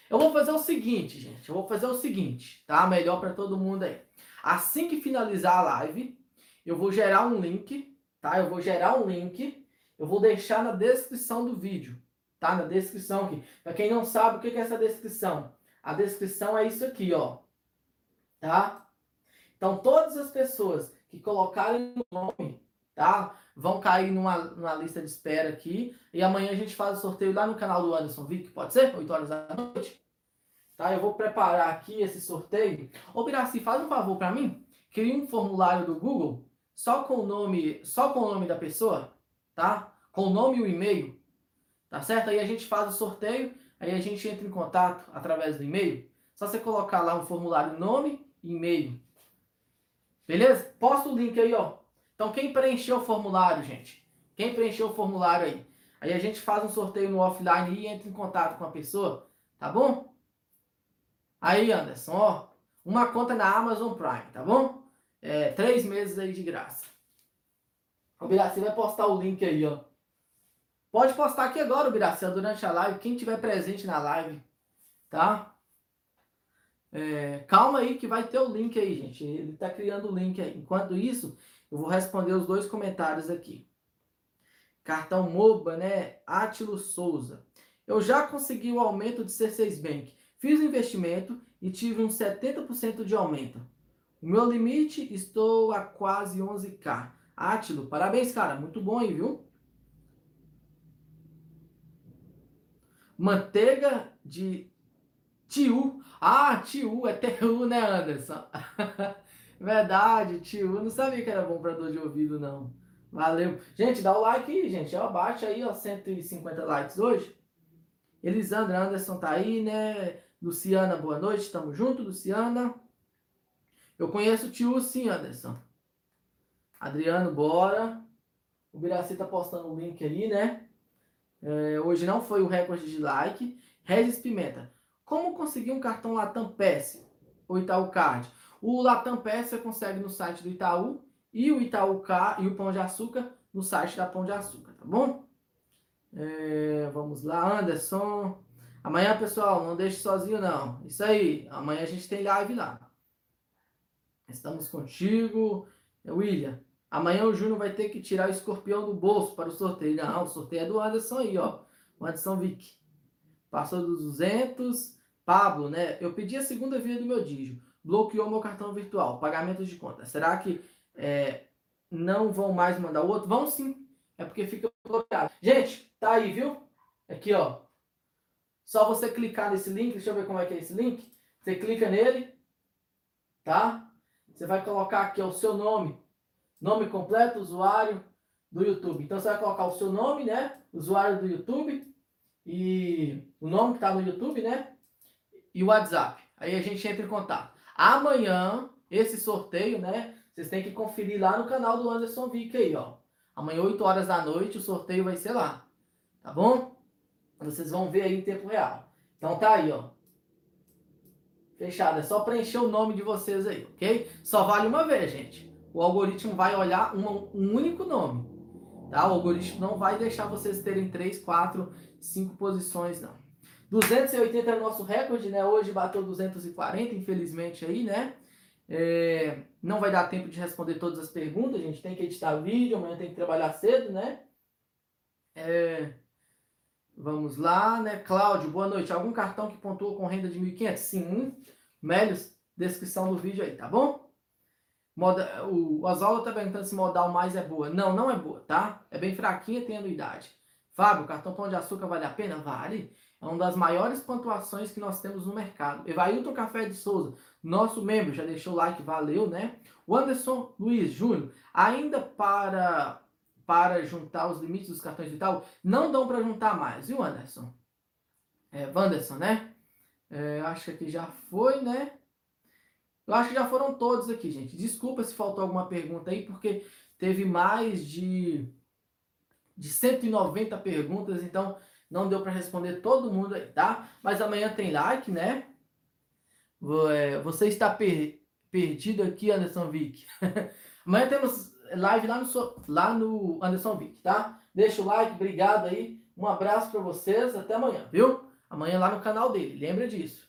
Eu vou fazer o seguinte, gente. Eu vou fazer o seguinte, tá? Melhor para todo mundo aí. Assim que finalizar a live, eu vou gerar um link, tá? Eu vou gerar um link. Eu vou deixar na descrição do vídeo, tá? Na descrição aqui. Para quem não sabe o que é essa descrição, a descrição é isso aqui, ó. Tá? Então, todas as pessoas que colocarem o nome, tá? Vão cair numa, numa lista de espera aqui. E amanhã a gente faz o sorteio lá no canal do Anderson Vick, pode ser? 8 horas da noite. Tá? Eu vou preparar aqui esse sorteio. Ô, Biraci, faz um favor para mim. Cria um formulário do Google só com o nome, só com o nome da pessoa, tá? Com o nome e o e-mail, tá certo? Aí a gente faz o sorteio, aí a gente entra em contato através do e-mail. Só você colocar lá um formulário nome e e-mail. Beleza? Posta o link aí, ó. Então quem preencheu o formulário, gente? Quem preencheu o formulário aí? Aí a gente faz um sorteio no offline e entra em contato com a pessoa, tá bom? Aí, Anderson, ó, uma conta na Amazon Prime, tá bom? É, três meses aí de graça. O Biraci vai postar o link aí, ó. Pode postar aqui agora, o Biraci, durante a live, quem tiver presente na live, tá? É, calma aí que vai ter o link aí, gente. Ele tá criando o link aí. Enquanto isso, eu vou responder os dois comentários aqui. Cartão MOBA, né? Atilo Souza. Eu já consegui o aumento de C6 Bank. Fiz o investimento e tive um 70% de aumento. O meu limite, estou a quase 11k. Átilo, parabéns, cara. Muito bom aí, viu? Manteiga de Tiu. Ah, Tiu, é TU, né, Anderson? Verdade, Tiu. Não sabia que era bom para dor de ouvido, não. Valeu. Gente, dá o like aí, gente. Bate aí, ó, 150 likes hoje. Elisandra Anderson tá aí, né? Luciana, boa noite. Tamo junto, Luciana. Eu conheço o tio sim, Anderson. Adriano, bora. O Biraci tá postando o link aí, né? É, hoje não foi o recorde de like. Regis Pimenta. Como conseguir um cartão Latam Pass? O Itaú Card. O Latam Pass você consegue no site do Itaú e o Itaú K e o Pão de Açúcar no site da Pão de Açúcar, tá bom? É, vamos lá, Anderson. Amanhã, pessoal, não deixe sozinho, não. Isso aí. Amanhã a gente tem live lá. Estamos contigo. William, amanhã o Júnior vai ter que tirar o escorpião do bolso para o sorteio. Não, o sorteio é do Anderson aí, ó. O Anderson Vick. Passou dos 200. Pablo, né? Eu pedi a segunda via do meu dígio. bloqueou meu cartão virtual, pagamentos de conta. Será que é, não vão mais mandar o outro? Vão sim. É porque fica bloqueado. Gente, tá aí, viu? Aqui, ó. Só você clicar nesse link. Deixa eu ver como é que é esse link. Você clica nele, tá? Você vai colocar aqui o seu nome. Nome completo, usuário do YouTube. Então você vai colocar o seu nome, né? Usuário do YouTube. E o nome que tá no YouTube, né? E o WhatsApp. Aí a gente entra em contato. Amanhã, esse sorteio, né? Vocês têm que conferir lá no canal do Anderson Vick aí, ó. Amanhã, 8 horas da noite, o sorteio vai ser lá. Tá bom? Vocês vão ver aí em tempo real. Então tá aí, ó. Fechado. É só preencher o nome de vocês aí, ok? Só vale uma vez, gente. O algoritmo vai olhar um, um único nome. Tá? O algoritmo não vai deixar vocês terem 3, 4, 5 posições, não. 280 é o nosso recorde, né? Hoje bateu 240, infelizmente aí, né? É, não vai dar tempo de responder todas as perguntas, a gente tem que editar vídeo, amanhã tem que trabalhar cedo, né? É, vamos lá, né? Cláudio, boa noite. Algum cartão que pontuou com renda de 1.500? Sim. Melios, descrição do vídeo aí, tá bom? Moda, o Oswaldo tá perguntando se modal mais é boa. Não, não é boa, tá? É bem fraquinha, tem anuidade. Fábio, cartão pão de açúcar vale a pena? Vale. É uma das maiores pontuações que nós temos no mercado. Evailton Café de Souza, nosso membro, já deixou o like, valeu, né? O Anderson Luiz Júnior, ainda para para juntar os limites dos cartões de tal, não dão para juntar mais, viu, Anderson? É, Wanderson, né? É, acho que já foi, né? Eu acho que já foram todos aqui, gente. Desculpa se faltou alguma pergunta aí, porque teve mais de, de 190 perguntas, então não deu para responder todo mundo aí, tá? Mas amanhã tem like, né? É, você está per, perdido aqui, Anderson Vick. amanhã temos live lá no, lá no Anderson Vick, tá? Deixa o like, obrigado aí. Um abraço para vocês, até amanhã, viu? Amanhã lá no canal dele, lembra disso.